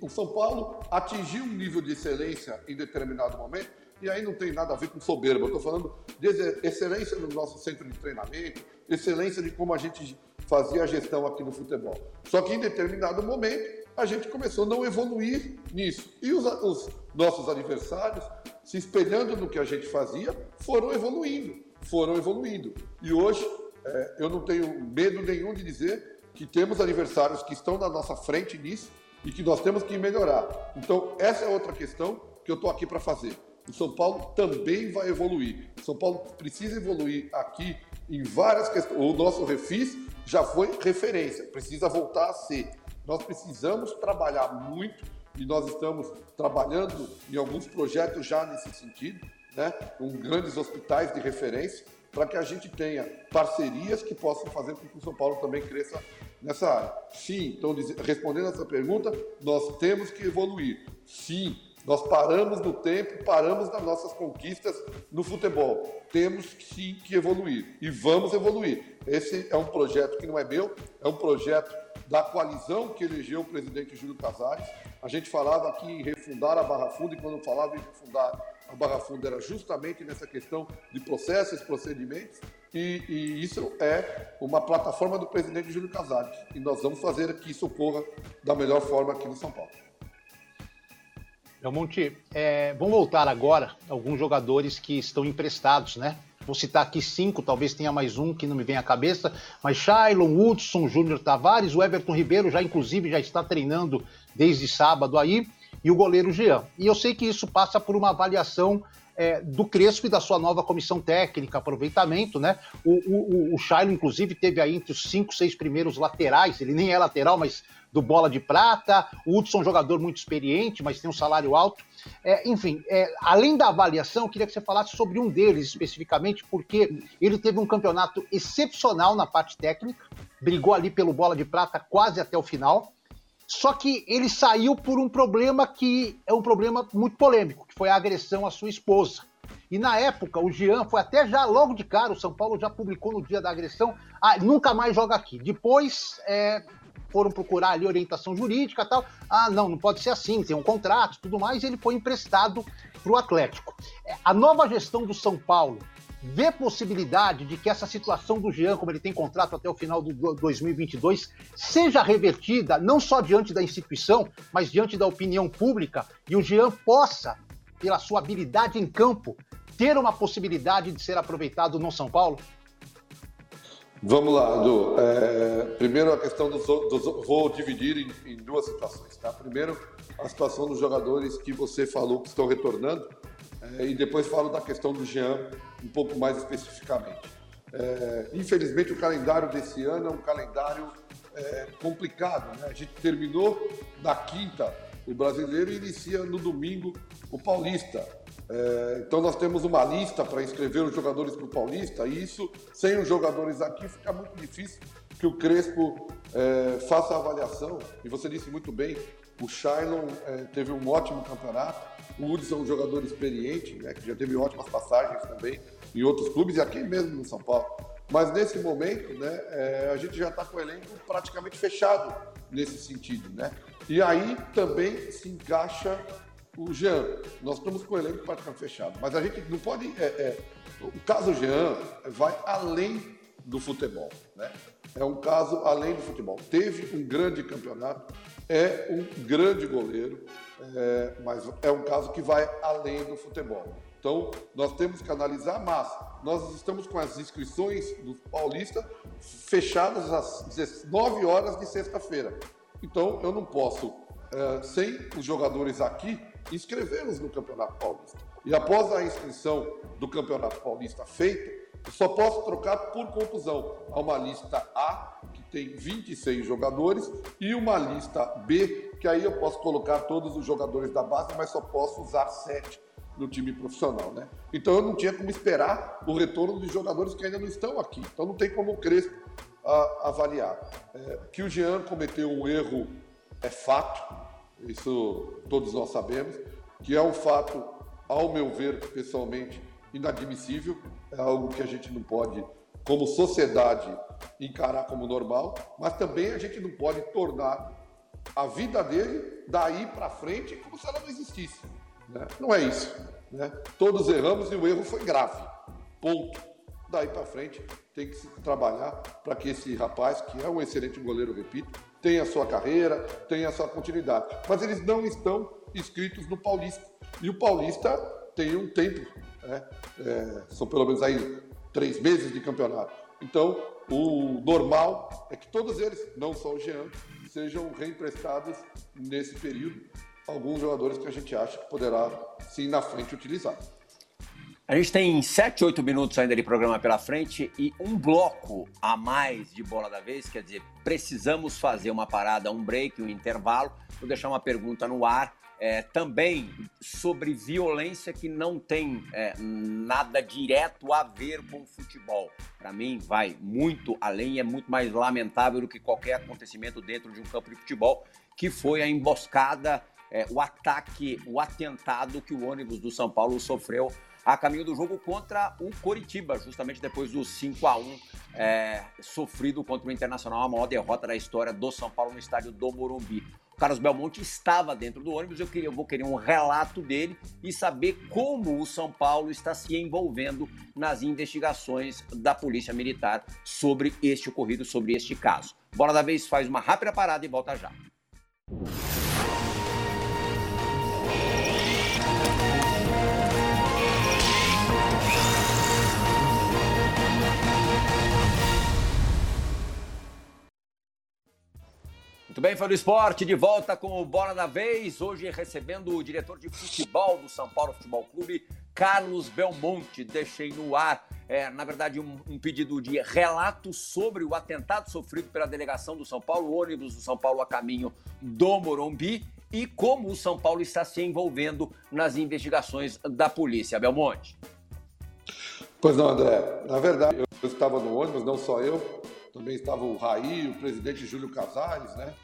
o São Paulo atingiu um nível de excelência em determinado momento, e aí não tem nada a ver com soberba. Eu estou falando de excelência no nosso centro de treinamento, excelência de como a gente fazia a gestão aqui no futebol. Só que em determinado momento a gente começou a não evoluir nisso. E os, os nossos adversários, se espelhando no que a gente fazia, foram evoluindo, foram evoluindo. E hoje é, eu não tenho medo nenhum de dizer que temos adversários que estão na nossa frente nisso e que nós temos que melhorar. Então, essa é outra questão que eu estou aqui para fazer. O São Paulo também vai evoluir. O São Paulo precisa evoluir aqui em várias questões. O nosso refis já foi referência, precisa voltar a ser. Nós precisamos trabalhar muito e nós estamos trabalhando em alguns projetos já nesse sentido, né, com grandes hospitais de referência, para que a gente tenha parcerias que possam fazer com que o São Paulo também cresça nessa área. Sim, então respondendo essa pergunta, nós temos que evoluir. Sim, nós paramos no tempo, paramos nas nossas conquistas no futebol. Temos sim que evoluir e vamos evoluir. Esse é um projeto que não é meu, é um projeto da coalizão que elegeu o presidente Júlio Casares. A gente falava aqui em refundar a Barra Funda e quando falava em refundar a Barra Funda era justamente nessa questão de processos, procedimentos, e, e, isso é uma plataforma do presidente Júlio Casares. E nós vamos fazer que isso ocorra da melhor forma aqui no São Paulo. Belmonte, é, vamos voltar agora a alguns jogadores que estão emprestados, né? Vou citar aqui cinco, talvez tenha mais um que não me vem à cabeça, mas Shailon, Hudson, Júnior Tavares, o Everton Ribeiro já inclusive já está treinando desde sábado aí, e o goleiro Jean. E eu sei que isso passa por uma avaliação é, do Crespo e da sua nova comissão técnica, aproveitamento, né? O, o, o Shailon, inclusive, teve aí entre os cinco, seis primeiros laterais, ele nem é lateral, mas do Bola de Prata. O Hudson um jogador muito experiente, mas tem um salário alto. É, enfim, é, além da avaliação, queria que você falasse sobre um deles especificamente, porque ele teve um campeonato excepcional na parte técnica, brigou ali pelo Bola de Prata quase até o final. Só que ele saiu por um problema que é um problema muito polêmico, que foi a agressão à sua esposa. E na época, o Jean foi até já logo de cara, o São Paulo já publicou no dia da agressão, ah, nunca mais joga aqui. Depois é, foram procurar ali orientação jurídica tal. Ah, não, não pode ser assim, tem um contrato tudo mais, e ele foi emprestado para o Atlético. É, a nova gestão do São Paulo vê possibilidade de que essa situação do Jean, como ele tem contrato até o final do 2022, seja revertida não só diante da instituição, mas diante da opinião pública e o Jean possa, pela sua habilidade em campo, ter uma possibilidade de ser aproveitado no São Paulo? Vamos lá, Edu. É, primeiro, a questão dos, dos Vou dividir em, em, duas situações. Tá? Primeiro, a situação dos jogadores que você falou que estão retornando, é, e depois falo da questão do Jean um pouco mais especificamente. É, infelizmente, o calendário desse ano é um calendário é, complicado. Né? A gente terminou na quinta o brasileiro e inicia no domingo o paulista. É, então nós temos uma lista para inscrever os jogadores para o Paulista, e isso, sem os jogadores aqui, fica muito difícil que o Crespo é, faça a avaliação. E você disse muito bem, o Shailon é, teve um ótimo campeonato, o Hudson é um jogador experiente, né, que já teve ótimas passagens também em outros clubes e aqui mesmo no São Paulo. Mas nesse momento, né, é, a gente já está com o elenco praticamente fechado nesse sentido. Né? E aí também se encaixa o Jean, nós estamos com o elenco praticamente fechado, mas a gente não pode. É, é, o caso Jean vai além do futebol, né? É um caso além do futebol. Teve um grande campeonato, é um grande goleiro, é, mas é um caso que vai além do futebol. Então, nós temos que analisar, mas nós estamos com as inscrições do Paulista fechadas às 19 horas de sexta-feira. Então, eu não posso, é, sem os jogadores aqui, inscrevê-los no Campeonato Paulista. E após a inscrição do Campeonato Paulista feita, eu só posso trocar por confusão. Há uma lista A, que tem 26 jogadores, e uma lista B, que aí eu posso colocar todos os jogadores da base, mas só posso usar 7 no time profissional, né? Então eu não tinha como esperar o retorno de jogadores que ainda não estão aqui. Então não tem como o Crespo a, avaliar. É, que o Jean cometeu um erro é fato, isso todos nós sabemos, que é um fato, ao meu ver, pessoalmente, inadmissível, é algo que a gente não pode, como sociedade, encarar como normal, mas também a gente não pode tornar a vida dele daí para frente como se ela não existisse. Né? Não é isso. Né? Todos erramos e o erro foi grave. Ponto. Daí para frente tem que se trabalhar para que esse rapaz, que é um excelente goleiro, repito, tem a sua carreira, tem a sua continuidade. Mas eles não estão inscritos no Paulista. E o Paulista tem um tempo, né? é, são pelo menos aí três meses de campeonato. Então, o normal é que todos eles, não só o Jean, sejam reemprestados nesse período. Alguns jogadores que a gente acha que poderá, sim, na frente utilizar. A gente tem sete, oito minutos ainda de programa pela frente e um bloco a mais de bola da vez, quer dizer, precisamos fazer uma parada, um break, um intervalo. Vou deixar uma pergunta no ar é, também sobre violência que não tem é, nada direto a ver com futebol. Para mim, vai muito além e é muito mais lamentável do que qualquer acontecimento dentro de um campo de futebol, que foi a emboscada, é, o ataque, o atentado que o ônibus do São Paulo sofreu a caminho do jogo contra o Coritiba, justamente depois do 5 a 1 é, sofrido contra o Internacional, a maior derrota da história do São Paulo no estádio do Morumbi. O Carlos Belmonte estava dentro do ônibus, eu, queria, eu vou querer um relato dele e saber como o São Paulo está se envolvendo nas investigações da Polícia Militar sobre este ocorrido, sobre este caso. Bola da vez faz uma rápida parada e volta já. Muito bem, foi do esporte, de volta com o Bola da Vez. Hoje recebendo o diretor de futebol do São Paulo Futebol Clube, Carlos Belmonte. Deixei no ar, é, na verdade, um, um, pedido de relato sobre o atentado sofrido pela delegação do São Paulo, ônibus do São Paulo a caminho do Morumbi e como o São Paulo está se envolvendo nas investigações da polícia. Belmonte. Pois não, André. Na verdade, eu estava no ônibus, não só eu, também estava o Raí, o presidente Júlio Casares, né?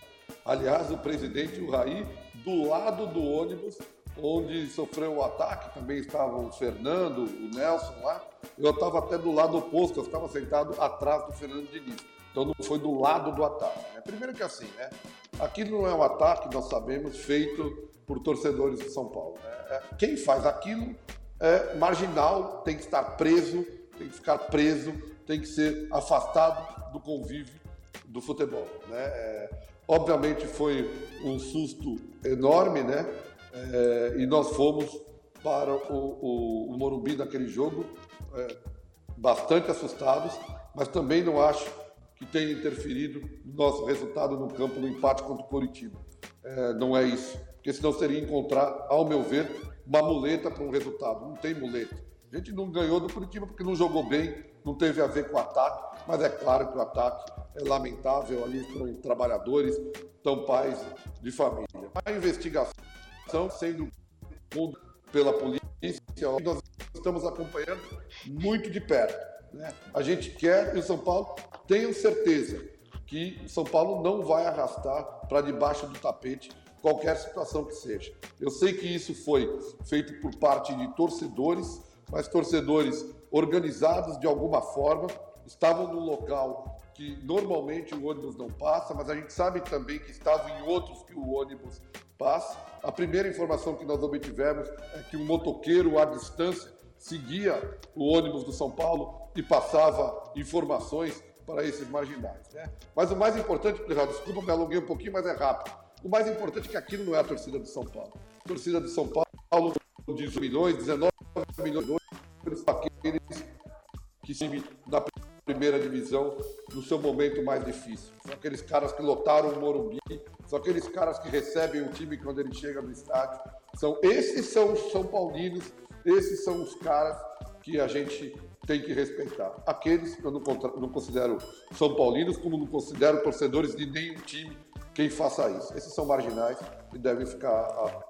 Aliás, o presidente e o Raí do lado do ônibus onde sofreu o ataque, também estavam o Fernando, o Nelson lá. Eu estava até do lado oposto, eu estava sentado atrás do Fernando Diniz. Então não foi do lado do ataque. Né? Primeiro que assim, né? Aquilo não é um ataque, nós sabemos, feito por torcedores de São Paulo. Né? É, quem faz aquilo é marginal, tem que estar preso, tem que ficar preso, tem que ser afastado do convívio do futebol. Né? É, obviamente foi um susto enorme, né? É, e nós fomos para o, o, o Morumbi naquele jogo é, bastante assustados, mas também não acho que tenha interferido no nosso resultado no campo no empate contra o Coritiba. É, não é isso, porque senão seria encontrar, ao meu ver, uma muleta para um resultado. Não tem muleta. A gente não ganhou do Curitiba porque não jogou bem, não teve a ver com o ataque, mas é claro que o ataque é lamentável, ali foram trabalhadores, tão pais de família. A investigação sendo pela polícia, nós estamos acompanhando muito de perto. Né? A gente quer que o São Paulo tenha certeza que o São Paulo não vai arrastar para debaixo do tapete qualquer situação que seja. Eu sei que isso foi feito por parte de torcedores, mas torcedores organizados de alguma forma, estavam no local que normalmente o ônibus não passa, mas a gente sabe também que estavam em outros que o ônibus passa. A primeira informação que nós obtivemos é que um motoqueiro à distância seguia o ônibus do São Paulo e passava informações para esses marginais. Né? Mas o mais importante, desculpa, me alonguei um pouquinho, mas é rápido. O mais importante é que aquilo não é a torcida do São Paulo. A torcida do São Paulo, 18 milhões, 19 milhões aqueles que se na primeira divisão no seu momento mais difícil. São aqueles caras que lotaram o Morumbi, são aqueles caras que recebem o time quando ele chega no estádio. São esses são os São Paulinos, esses são os caras que a gente tem que respeitar. Aqueles eu não, não considero São Paulinos, como não considero torcedores de nenhum time quem faça isso. Esses são marginais e devem ficar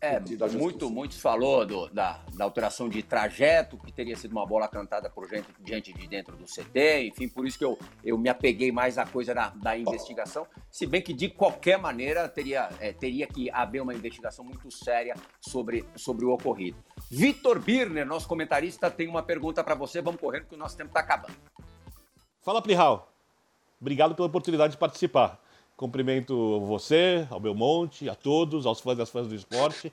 é, muito, muito se falou do, da, da alteração de trajeto, que teria sido uma bola cantada por gente, gente de dentro do CT, enfim, por isso que eu, eu me apeguei mais à coisa da, da investigação, se bem que de qualquer maneira teria, é, teria que haver uma investigação muito séria sobre, sobre o ocorrido. Vitor Birner, nosso comentarista, tem uma pergunta para você, vamos correndo que o nosso tempo está acabando. Fala, Plihal. Obrigado pela oportunidade de participar. Cumprimento você, ao Belmonte, a todos, aos fãs das fãs do esporte.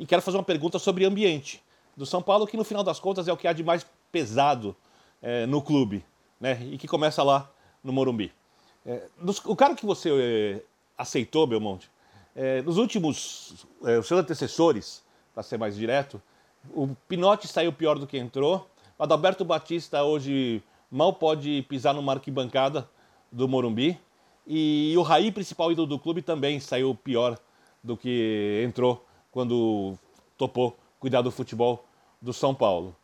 E quero fazer uma pergunta sobre ambiente do São Paulo, que no final das contas é o que há de mais pesado é, no clube, né? E que começa lá no Morumbi. É, dos, o cara que você é, aceitou, Belmonte, é, nos últimos, é, os seus antecessores, para ser mais direto, o Pinotti saiu pior do que entrou. O Adalberto Batista hoje mal pode pisar numa arquibancada do Morumbi. E o Raí, principal ídolo do clube, também saiu pior do que entrou quando topou cuidar do futebol do São Paulo.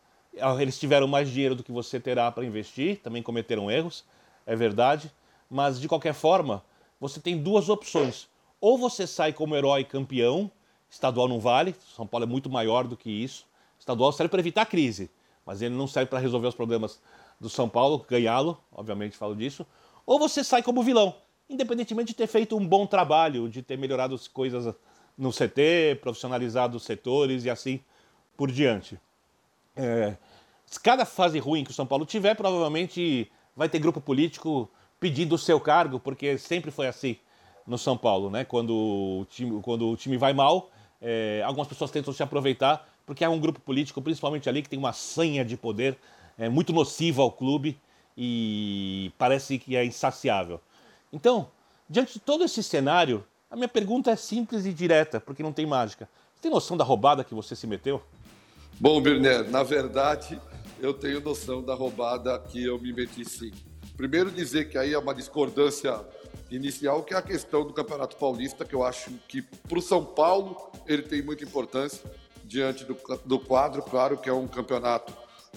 Eles tiveram mais dinheiro do que você terá para investir, também cometeram erros, é verdade. Mas de qualquer forma, você tem duas opções. Ou você sai como herói campeão, estadual não vale, São Paulo é muito maior do que isso. Estadual serve para evitar a crise, mas ele não serve para resolver os problemas do São Paulo, ganhá-lo, obviamente falo disso. Ou você sai como vilão, independentemente de ter feito um bom trabalho, de ter melhorado as coisas no CT, profissionalizado os setores e assim por diante. É, cada fase ruim que o São Paulo tiver, provavelmente vai ter grupo político pedindo o seu cargo, porque sempre foi assim no São Paulo, né? Quando o time, quando o time vai mal, é, algumas pessoas tentam se aproveitar, porque há um grupo político, principalmente ali, que tem uma senha de poder é, muito nociva ao clube e parece que é insaciável. Então, diante de todo esse cenário, a minha pergunta é simples e direta, porque não tem mágica. Você tem noção da roubada que você se meteu? Bom, Birner, na verdade, eu tenho noção da roubada que eu me meti sim. Primeiro dizer que aí é uma discordância inicial, que é a questão do Campeonato Paulista, que eu acho que para o São Paulo ele tem muita importância diante do, do quadro, claro que é um campeonato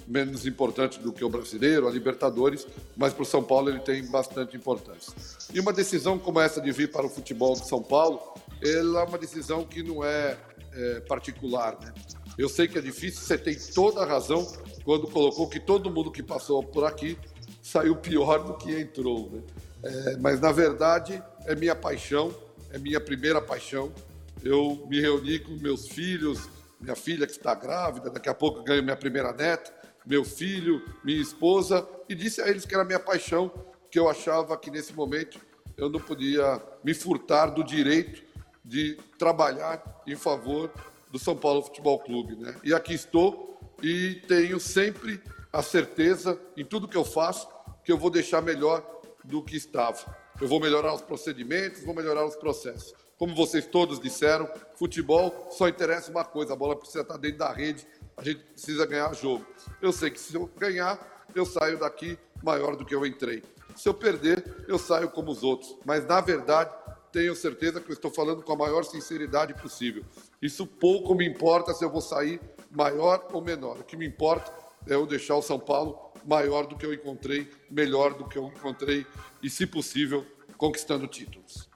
menos importante do que o brasileiro, a Libertadores, mas para o São Paulo ele tem bastante importância. E uma decisão como essa de vir para o futebol de São Paulo, ela é uma decisão que não é, é particular, né? Eu sei que é difícil, você tem toda a razão quando colocou que todo mundo que passou por aqui saiu pior do que entrou, né? É, mas na verdade é minha paixão, é minha primeira paixão. Eu me reuni com meus filhos, minha filha que está grávida, daqui a pouco ganho minha primeira neta meu filho, minha esposa, e disse a eles que era minha paixão, que eu achava que nesse momento eu não podia me furtar do direito de trabalhar em favor do São Paulo Futebol Clube. Né? E aqui estou e tenho sempre a certeza, em tudo que eu faço, que eu vou deixar melhor do que estava. Eu vou melhorar os procedimentos, vou melhorar os processos. Como vocês todos disseram, futebol só interessa uma coisa: a bola precisa estar dentro da rede a gente precisa ganhar jogo. Eu sei que se eu ganhar, eu saio daqui maior do que eu entrei. Se eu perder, eu saio como os outros. Mas, na verdade, tenho certeza que eu estou falando com a maior sinceridade possível. Isso pouco me importa se eu vou sair maior ou menor. O que me importa é eu deixar o São Paulo maior do que eu encontrei, melhor do que eu encontrei e, se possível, conquistando títulos.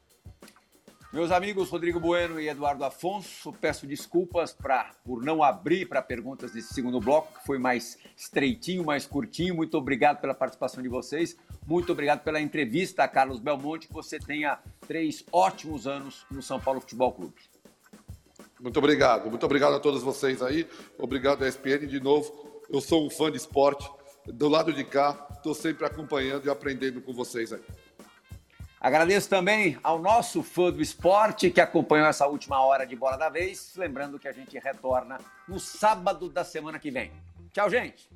Meus amigos Rodrigo Bueno e Eduardo Afonso, peço desculpas pra, por não abrir para perguntas desse segundo bloco, que foi mais estreitinho, mais curtinho. Muito obrigado pela participação de vocês. Muito obrigado pela entrevista, Carlos Belmonte. Que você tenha três ótimos anos no São Paulo Futebol Clube. Muito obrigado. Muito obrigado a todos vocês aí. Obrigado, ESPN. De novo, eu sou um fã de esporte. Do lado de cá, estou sempre acompanhando e aprendendo com vocês aí. Agradeço também ao nosso fã do esporte que acompanhou essa última hora de bola da vez. Lembrando que a gente retorna no sábado da semana que vem. Tchau, gente!